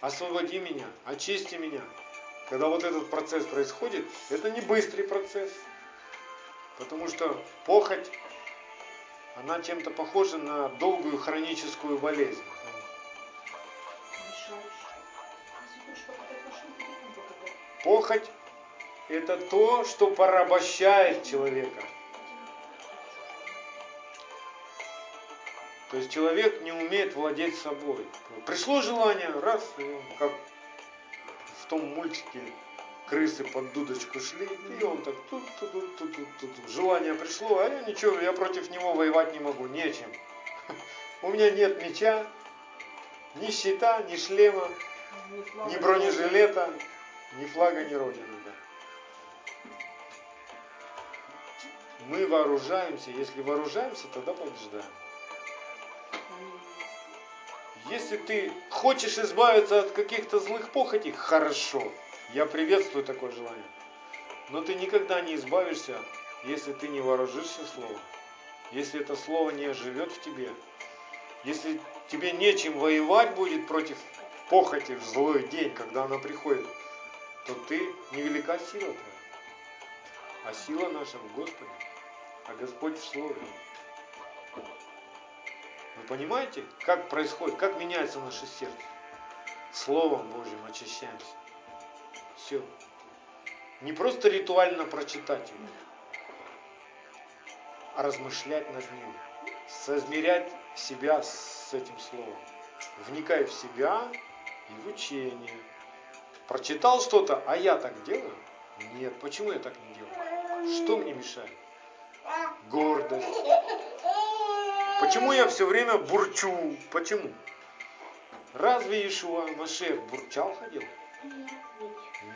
Speaker 1: освободи меня, очисти меня. Когда вот этот процесс происходит, это не быстрый процесс, потому что похоть, она чем-то похожа на долгую хроническую болезнь. Похоть – это то, что порабощает человека. То есть человек не умеет владеть собой. Пришло желание, раз, как в том мультике крысы под дудочку шли, и он так тут, тут, тут, тут, тут, тут. Желание пришло, а я ничего, я против него воевать не могу, нечем. У меня нет меча, ни щита, ни шлема, ни бронежилета, ни флага, ни родины. Да. Мы вооружаемся, если вооружаемся, тогда побеждаем. Если ты хочешь избавиться от каких-то злых похотей, хорошо. Я приветствую такое желание. Но ты никогда не избавишься, если ты не вооружишься словом. Если это слово не живет в тебе. Если тебе нечем воевать будет против похоти в злой день, когда она приходит, то ты невелика сила твоя. А сила наша в Господе. А Господь в Слове. Вы понимаете, как происходит, как меняется наше сердце? Словом Божьим очищаемся. Все. Не просто ритуально прочитать его, а размышлять над ним, соизмерять себя с этим словом, вникая в себя и в учение. Прочитал что-то, а я так делаю? Нет, почему я так не делаю? Что мне мешает? Гордость, Почему я все время бурчу? Почему? Разве Иешуа Машех бурчал ходил?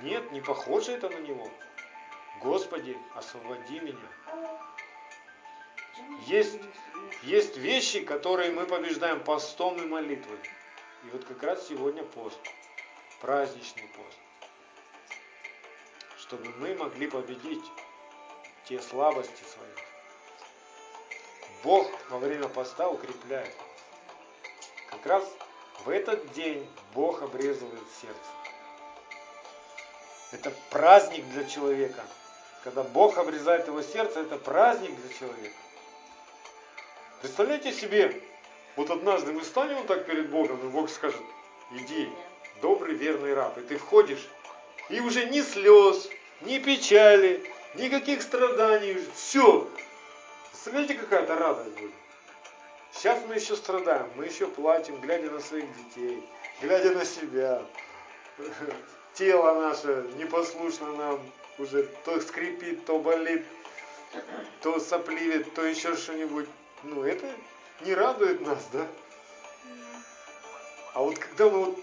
Speaker 1: Нет, не похоже это на него. Господи, освободи меня. Есть, есть вещи, которые мы побеждаем постом и молитвой. И вот как раз сегодня пост, праздничный пост. Чтобы мы могли победить те слабости свои. Бог во время поста укрепляет. Как раз в этот день Бог обрезывает сердце. Это праздник для человека. Когда Бог обрезает его сердце, это праздник для человека. Представляете себе, вот однажды мы станем так перед Богом, и Бог скажет, иди, добрый верный раб. И ты входишь, и уже ни слез, ни печали, никаких страданий. Все, Представляете, какая-то радость будет? Сейчас мы еще страдаем, мы еще плачем, глядя на своих детей, глядя на себя. Тело наше непослушно нам уже то скрипит, то болит, то сопливит, то еще что-нибудь. Ну, это не радует нас, да? А вот когда мы вот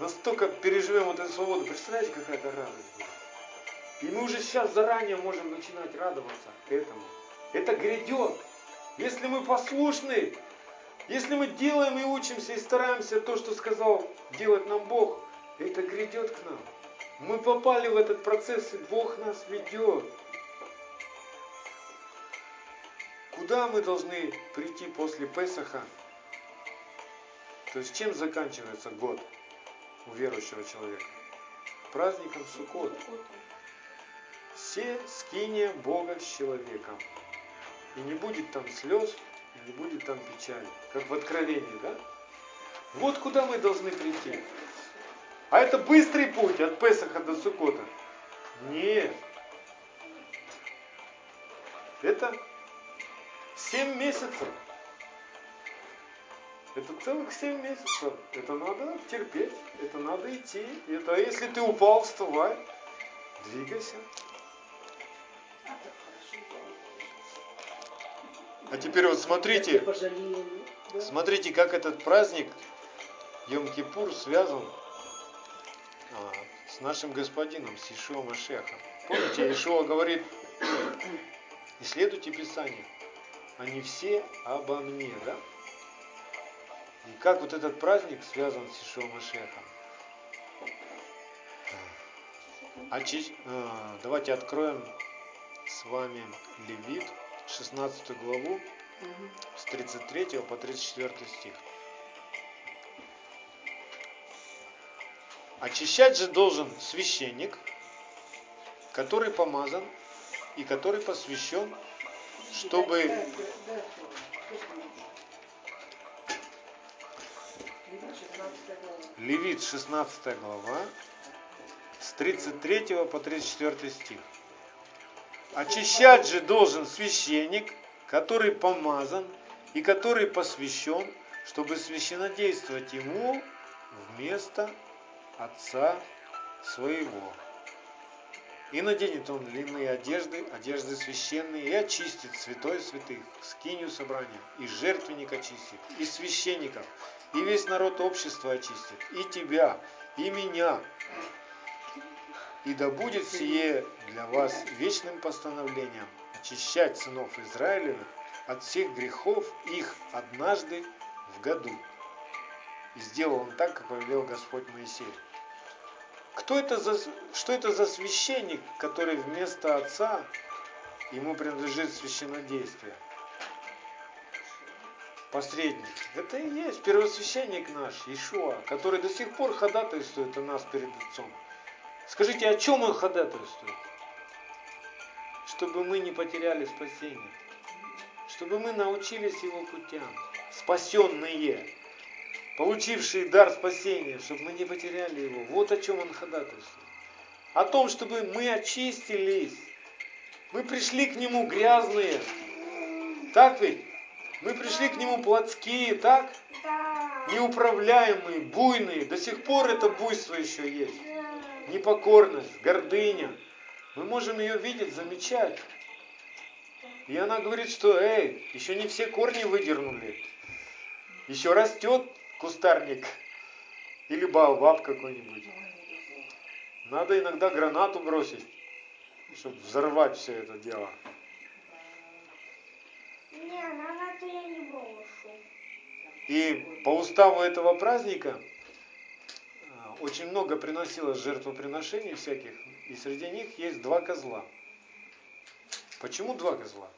Speaker 1: настолько переживем вот эту свободу, представляете, какая-то радость будет? И мы уже сейчас заранее можем начинать радоваться этому. Это грядет. Если мы послушны, если мы делаем и учимся, и стараемся то, что сказал делать нам Бог, это грядет к нам. Мы попали в этот процесс, и Бог нас ведет. Куда мы должны прийти после Песаха? То есть чем заканчивается год у верующего человека? Праздником Суккот. Все скиния Бога с человеком. И не будет там слез, и не будет там печали. Как в Откровении, да? Вот куда мы должны прийти. А это быстрый путь от Песаха до Сукота. Нет. Это 7 месяцев. Это целых 7 месяцев. Это надо терпеть, это надо идти. Это если ты упал, вставай, двигайся. А теперь вот смотрите, смотрите, как этот праздник Йом-Кипур связан а, с нашим господином, с Ишуа Машехом. Помните, Ишуа говорит, исследуйте Писание, они все обо мне, да? И как вот этот праздник связан с Ишуа Машехом? Очи... А, давайте откроем с вами Левит, 16 главу, с 33 по 34 стих. Очищать же должен священник, который помазан и который посвящен, чтобы Левит 16 глава с 33 по 34 стих. Очищать же должен священник, который помазан и который посвящен, чтобы священодействовать ему вместо отца своего. И наденет он длинные одежды, одежды священные, и очистит святой святых, скинию собрания, и жертвенник очистит, и священников, и весь народ общества очистит, и тебя, и меня, и да будет сие для вас вечным постановлением очищать сынов Израилевых от всех грехов их однажды в году. И сделал он так, как повелел Господь Моисею. Кто это за, что это за священник, который вместо отца ему принадлежит священнодействие? Посредник. Это и есть первосвященник наш, Ишуа, который до сих пор ходатайствует о нас перед Отцом. Скажите, о чем он ходатайствует? Чтобы мы не потеряли спасение. Чтобы мы научились его путям. Спасенные. Получившие дар спасения. Чтобы мы не потеряли его. Вот о чем он ходатайствует. О том, чтобы мы очистились. Мы пришли к нему грязные. Так ведь? Мы пришли к нему плотские, так? Неуправляемые, буйные. До сих пор это буйство еще есть непокорность, гордыня. Мы можем ее видеть, замечать. И она говорит, что, эй, еще не все корни выдернули. Еще растет кустарник или баобаб какой-нибудь. Надо иногда гранату бросить, чтобы взорвать все это дело.
Speaker 2: Не, гранату я не брошу.
Speaker 1: И по уставу этого праздника очень много приносилось жертвоприношений всяких, и среди них есть два козла. Почему два козла?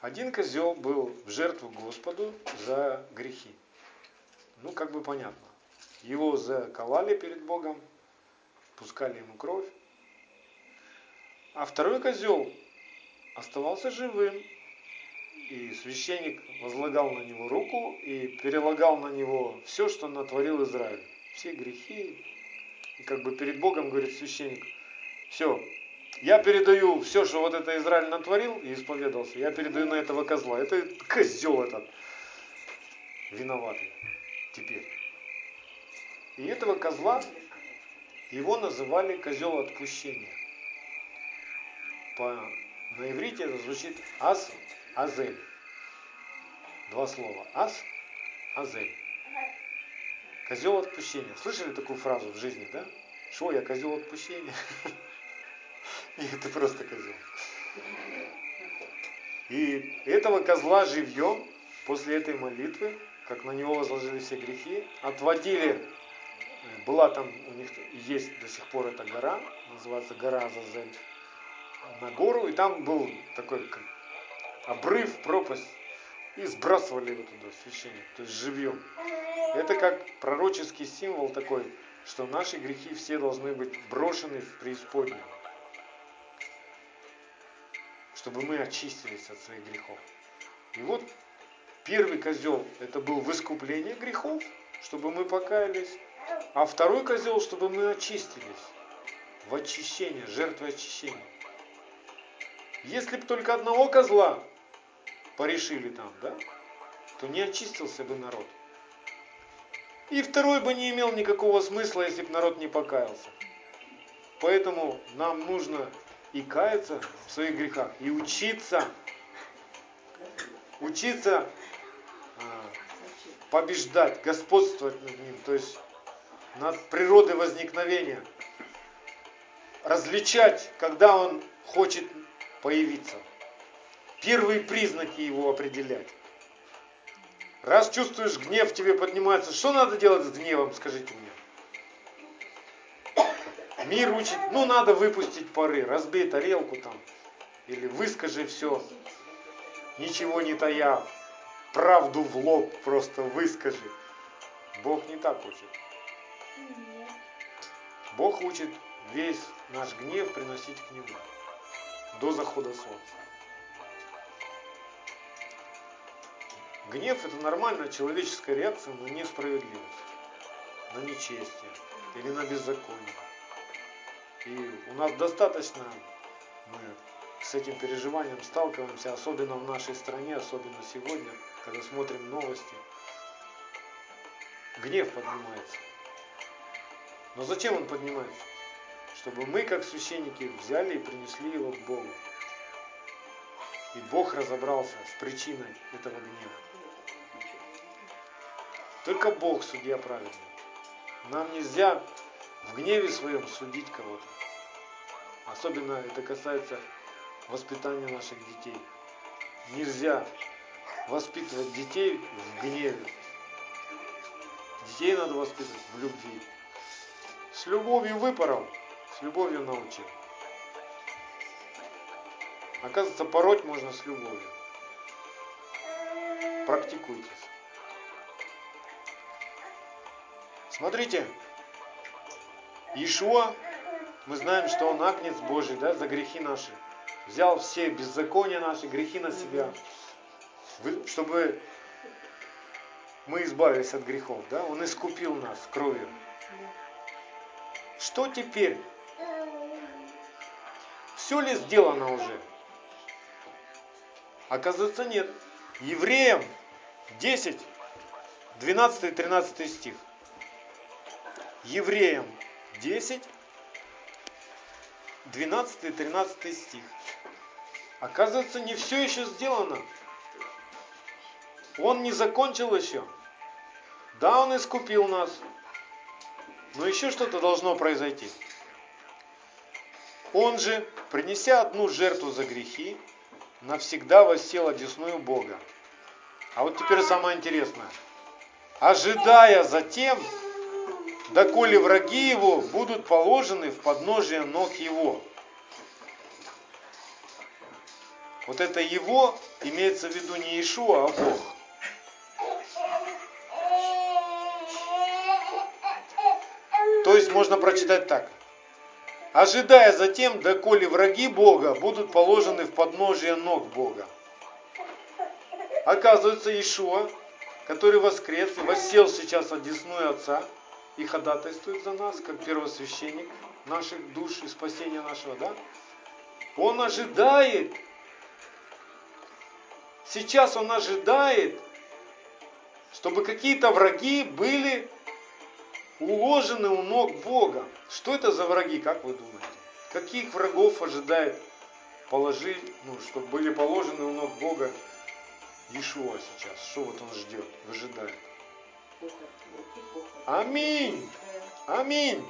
Speaker 1: Один козел был в жертву Господу за грехи. Ну, как бы понятно. Его заколали перед Богом, пускали ему кровь. А второй козел оставался живым, и священник возлагал на него руку и перелагал на него все, что натворил Израиль все грехи. И как бы перед Богом говорит священник, все, я передаю все, что вот это Израиль натворил и исповедался, я передаю на этого козла. Это козел этот виноватый теперь. И этого козла, его называли козел отпущения. По, на иврите это звучит ас, азель. Два слова. Ас, азель. Козел отпущения. Слышали такую фразу в жизни, да? Что, я козел отпущения? Нет, ты просто козел. И этого козла живьем после этой молитвы, как на него возложили все грехи, отводили, была там у них, есть до сих пор эта гора, называется гора Азазель, на гору, и там был такой как обрыв, пропасть, и сбрасывали его туда священник, то есть живьем. Это как пророческий символ такой, что наши грехи все должны быть брошены в преисподнюю. Чтобы мы очистились от своих грехов. И вот Первый козел это был в искупление грехов, чтобы мы покаялись, а второй козел, чтобы мы очистились в очищение, жертвы очищения. Если бы только одного козла порешили там, да, то не очистился бы народ. И второй бы не имел никакого смысла, если бы народ не покаялся. Поэтому нам нужно и каяться в своих грехах, и учиться, учиться побеждать, господствовать над ним, то есть над природой возникновения, различать, когда он хочет появиться, первые признаки его определять. Раз чувствуешь гнев тебе поднимается, что надо делать с гневом, скажите мне? Мир учит, ну надо выпустить пары, разбей тарелку там, или выскажи все, ничего не тая, правду в лоб просто выскажи. Бог не так учит. Бог учит весь наш гнев приносить к Нему до захода солнца. Гнев это нормальная человеческая реакция на несправедливость, на нечестие или на беззаконие. И у нас достаточно мы с этим переживанием сталкиваемся, особенно в нашей стране, особенно сегодня, когда смотрим новости. Гнев поднимается. Но зачем он поднимается? Чтобы мы, как священники, взяли и принесли его к Богу. И Бог разобрался с причиной этого гнева. Только Бог судья праведный. Нам нельзя в гневе своем судить кого-то. Особенно это касается воспитания наших детей. Нельзя воспитывать детей в гневе. Детей надо воспитывать в любви. С любовью выпорол, с любовью научил. Оказывается, пороть можно с любовью. Практикуйтесь. Смотрите, Ишуа, мы знаем, что он агнец Божий, да, за грехи наши. Взял все беззакония наши, грехи на себя, чтобы мы избавились от грехов, да, он искупил нас кровью. Что теперь? Все ли сделано уже? Оказывается, нет. Евреям 10, 12 13 стих. Евреям 10, 12-13 стих. Оказывается, не все еще сделано. Он не закончил еще. Да, он искупил нас. Но еще что-то должно произойти. Он же, принеся одну жертву за грехи, навсегда воссел одесную Бога. А вот теперь самое интересное. Ожидая затем, доколе враги его будут положены в подножие ног его. Вот это его имеется в виду не Ишуа, а Бог. То есть можно прочитать так. Ожидая затем, доколе враги Бога будут положены в подножие ног Бога. Оказывается, Ишуа, который воскрес и воссел сейчас одесную Отца, и ходатайствует за нас, как первосвященник наших душ и спасения нашего, да? Он ожидает. Сейчас он ожидает, чтобы какие-то враги были уложены у ног Бога. Что это за враги, как вы думаете? Каких врагов ожидает положить, ну, чтобы были положены у ног Бога Иешуа сейчас? Что вот он ждет, выжидает? Аминь. Аминь.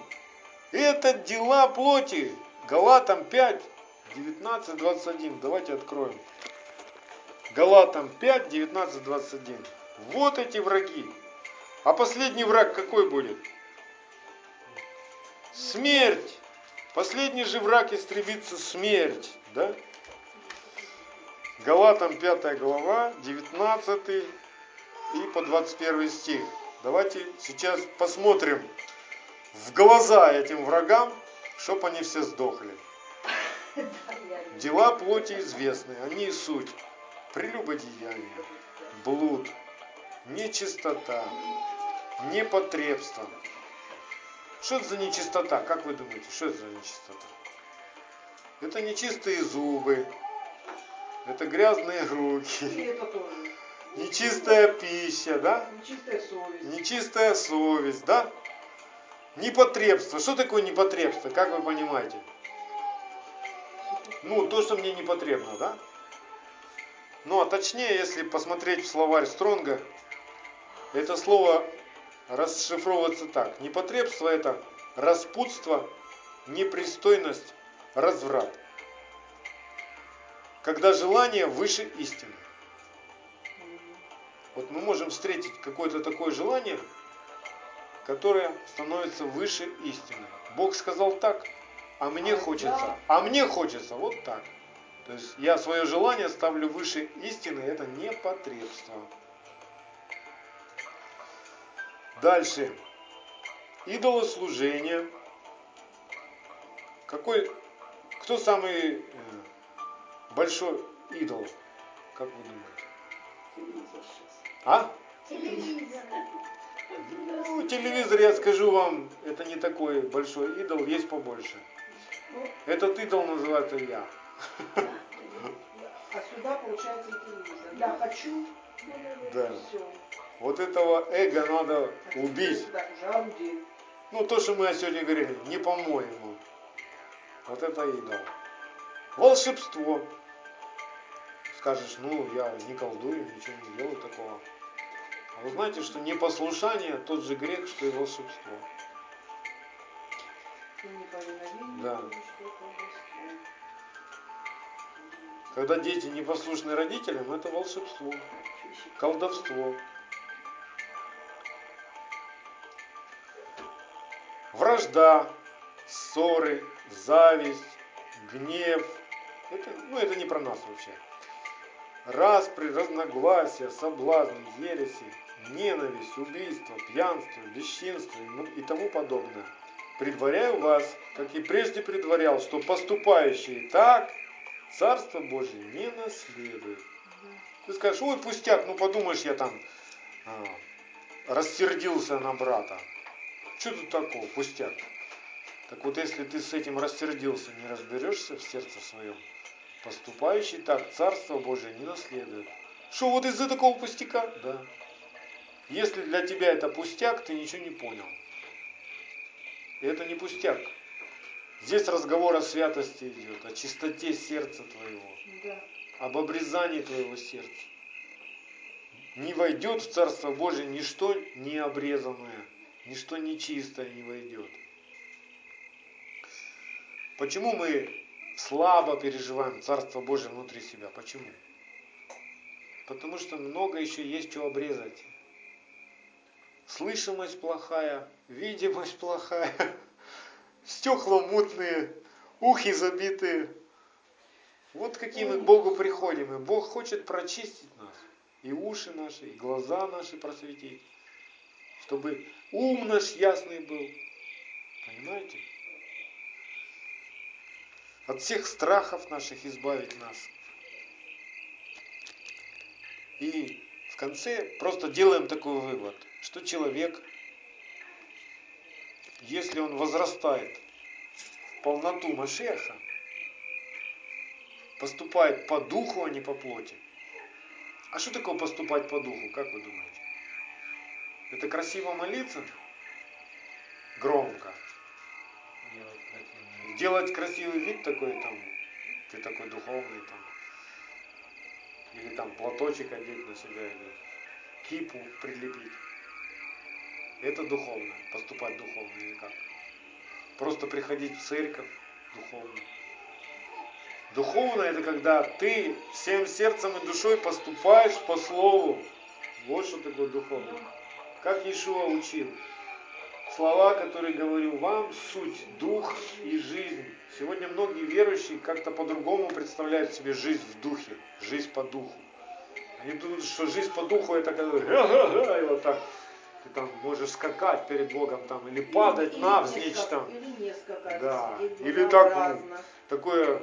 Speaker 1: Это дела плоти. Галатам 5, 19, 21. Давайте откроем. Галатам 5, 19, 21. Вот эти враги. А последний враг какой будет? Смерть. Последний же враг истребится смерть. Да? Галатам 5 глава, 19 и по 21 стих. Давайте сейчас посмотрим в глаза этим врагам, чтоб они все сдохли. Дела плоти известны, они и суть. Прелюбодеяние, блуд, нечистота, непотребство. Что это за нечистота? Как вы думаете, что это за нечистота? Это нечистые зубы, это грязные руки,
Speaker 3: И это тоже.
Speaker 1: нечистая пища, да?
Speaker 3: Нечистая совесть.
Speaker 1: Нечистая совесть, да? Непотребство. Что такое непотребство? Как вы понимаете? Ну, то, что мне не потребно, да? Ну, а точнее, если посмотреть в словарь Стронга, это слово расшифровывается так. Непотребство это распутство, непристойность, разврат. Когда желание выше истины. Вот мы можем встретить какое-то такое желание, которое становится выше истины. Бог сказал так, а мне хочется, а мне хочется вот так. То есть я свое желание ставлю выше истины, это непотребство. Дальше. Идолослужение. Какой, кто самый э, большой идол, как вы думаете?
Speaker 3: Телевизор сейчас.
Speaker 1: А?
Speaker 2: Телевизор.
Speaker 1: Ну, телевизор, я скажу вам, это не такой большой идол, есть побольше. Этот идол называется я.
Speaker 3: а сюда получается телевизор. Я хочу,
Speaker 1: Да.
Speaker 3: все.
Speaker 1: Вот этого эго надо убить. Ну, то, что мы сегодня говорили, не по-моему. Вот это идол. Волшебство. Скажешь, ну, я не колдую, ничего не делаю такого. А вы знаете, что непослушание тот же грех, что и волшебство. Да. Когда дети непослушны родителям, это волшебство, колдовство. Вражда, ссоры, зависть, гнев. Это, ну, это не про нас вообще. Распри, разногласия, соблазны, ереси, ненависть, убийство, пьянство, бесчинство и тому подобное. Предваряю вас, как и прежде предварял, что поступающие так Царство Божие не наследует. Ты скажешь, ой, пустяк, ну подумаешь, я там а, рассердился на брата. Что тут такого, пустяк? Так вот, если ты с этим рассердился, не разберешься в сердце своем, поступающий так Царство Божие не наследует. Что, вот из-за такого пустяка? Да. Если для тебя это пустяк, ты ничего не понял. И это не пустяк. Здесь разговор о святости идет, о чистоте сердца твоего
Speaker 3: Да.
Speaker 1: об обрезании твоего сердца. Не войдет в Царство Божие ничто необрезанное, ничто нечистое не войдет. Почему мы слабо переживаем Царство Божие внутри себя? Почему? Потому что много еще есть что обрезать. Слышимость плохая, видимость плохая, стекла мутные, ухи забитые, вот какие мы к Богу приходим. И Бог хочет прочистить нас. И уши наши, и глаза наши просветить. Чтобы ум наш ясный был. Понимаете? От всех страхов наших избавить нас. И в конце просто делаем такой вывод, что человек, если он возрастает в полноту Машеха, поступает по духу, а не по плоти. А что такое поступать по духу, как вы думаете? Это красиво молиться? Громко. Делать красивый вид такой там, ты такой духовный там. Или там платочек одеть на себя, или кипу прилепить. Это духовно, поступать духовно или как? Просто приходить в церковь духовно. Духовно это когда ты всем сердцем и душой поступаешь по слову. Вот что такое духовно. Как Иешуа учил. Слова, которые говорю вам, суть, дух и жизнь. Сегодня многие верующие как-то по-другому представляют себе жизнь в духе, жизнь по духу. Они думают, что жизнь по духу это когда и вот так ты там можешь скакать перед Богом там или падать
Speaker 3: Или
Speaker 1: навзничь там.
Speaker 3: Или не скакать,
Speaker 1: Да. Или так,
Speaker 3: благообразно.
Speaker 1: такое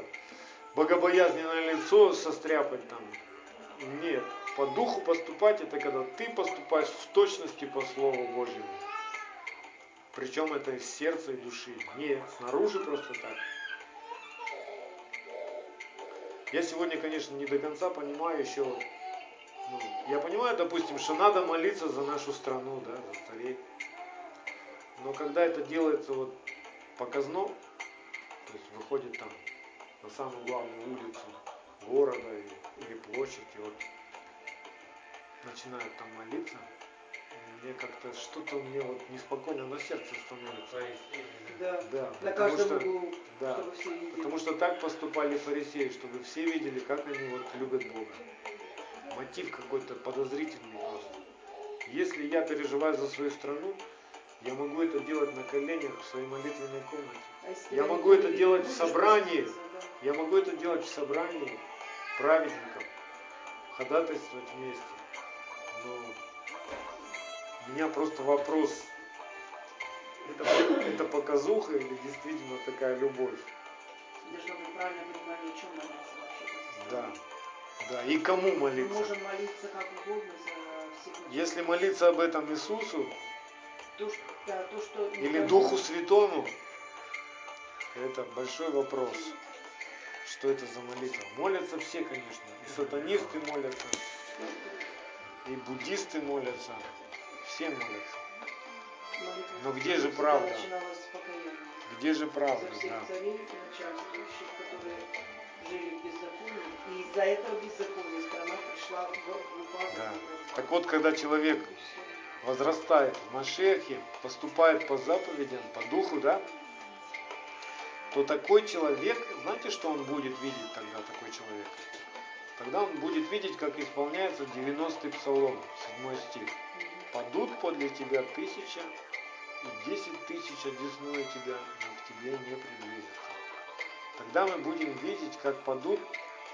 Speaker 1: богобоязненное лицо состряпать там. Нет. По духу поступать, это когда ты поступаешь в точности по Слову Божьему. Причем это из сердца и души, не снаружи просто так. Я сегодня, конечно, не до конца понимаю еще, ну, я понимаю, допустим, что надо молиться за нашу страну, да, за царей. Но когда это делается вот показно, то есть выходит там на самую главную улицу города или площадь, и вот начинают там молиться, мне как-то что-то у меня вот неспокойно на сердце становится.
Speaker 3: Да.
Speaker 1: Да,
Speaker 3: На
Speaker 1: потому
Speaker 3: каждом
Speaker 1: что,
Speaker 3: углу,
Speaker 1: да,
Speaker 3: чтобы все видели.
Speaker 1: потому что так поступали фарисеи, чтобы все видели, как они вот любят Бога. Мотив какой-то подозрительный просто. Если я переживаю за свою страну, я могу это делать на коленях в своей молитвенной комнате.
Speaker 3: А
Speaker 1: Я могу это делать в собрании. Я могу это делать в собрании праведников, ходатайствовать вместе. Но у меня просто вопрос, это, это показуха или действительно такая любовь?
Speaker 3: Должно быть правильное понимание, о чем молиться вообще.
Speaker 1: Да, да. И кому
Speaker 3: Мы
Speaker 1: молиться?
Speaker 3: можем молиться как угодно за всех.
Speaker 1: Если молиться об этом Иисусу
Speaker 3: То, что, да, то, что
Speaker 1: или Духу Святому, это большой вопрос. Что это за молитва? Молятся все, конечно. И сатанисты молятся, и буддисты молятся. Все молятся. Но где же правда? Где же правда? Да. Да. Так вот, когда человек возрастает в Машехе, поступает по заповедям, по духу, да, то такой человек, знаете, что он будет видеть тогда, такой человек? Тогда он будет видеть, как исполняется 90-й псалом, 7 стих. Падут подле тебя тысяча, и десять тысяч одесную тебя, но к тебе не приблизятся. Тогда мы будем видеть, как падут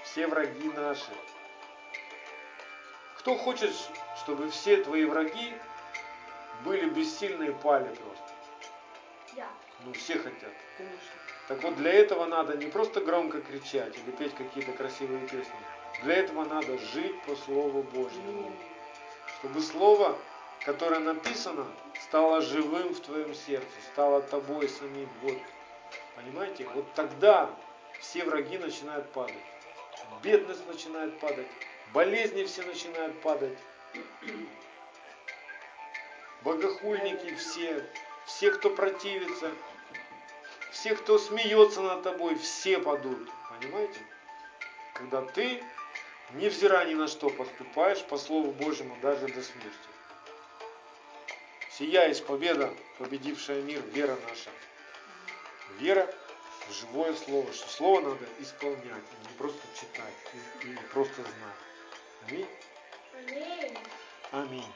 Speaker 1: все враги наши. Кто хочет, чтобы все твои враги были бессильны и пали просто?
Speaker 2: Я.
Speaker 1: Ну, все хотят.
Speaker 3: Конечно.
Speaker 1: Так вот, для этого надо не просто громко кричать или петь какие-то красивые песни. Для этого надо жить по Слову Божьему. Чтобы Слово, которое написано, стало живым в твоем сердце, стало тобой самим. Вот, понимаете? Вот тогда все враги начинают падать. Бедность начинает падать. Болезни все начинают падать. Богохульники все, все, кто противится, все, кто смеется над тобой, все падут. Понимаете? Когда ты, невзирая ни на что, поступаешь по Слову Божьему даже до смерти. Сия есть победа, победившая мир, вера наша. Вера в живое слово, что слово надо исполнять, а не просто читать и, и просто знать.
Speaker 2: Аминь.
Speaker 1: Аминь.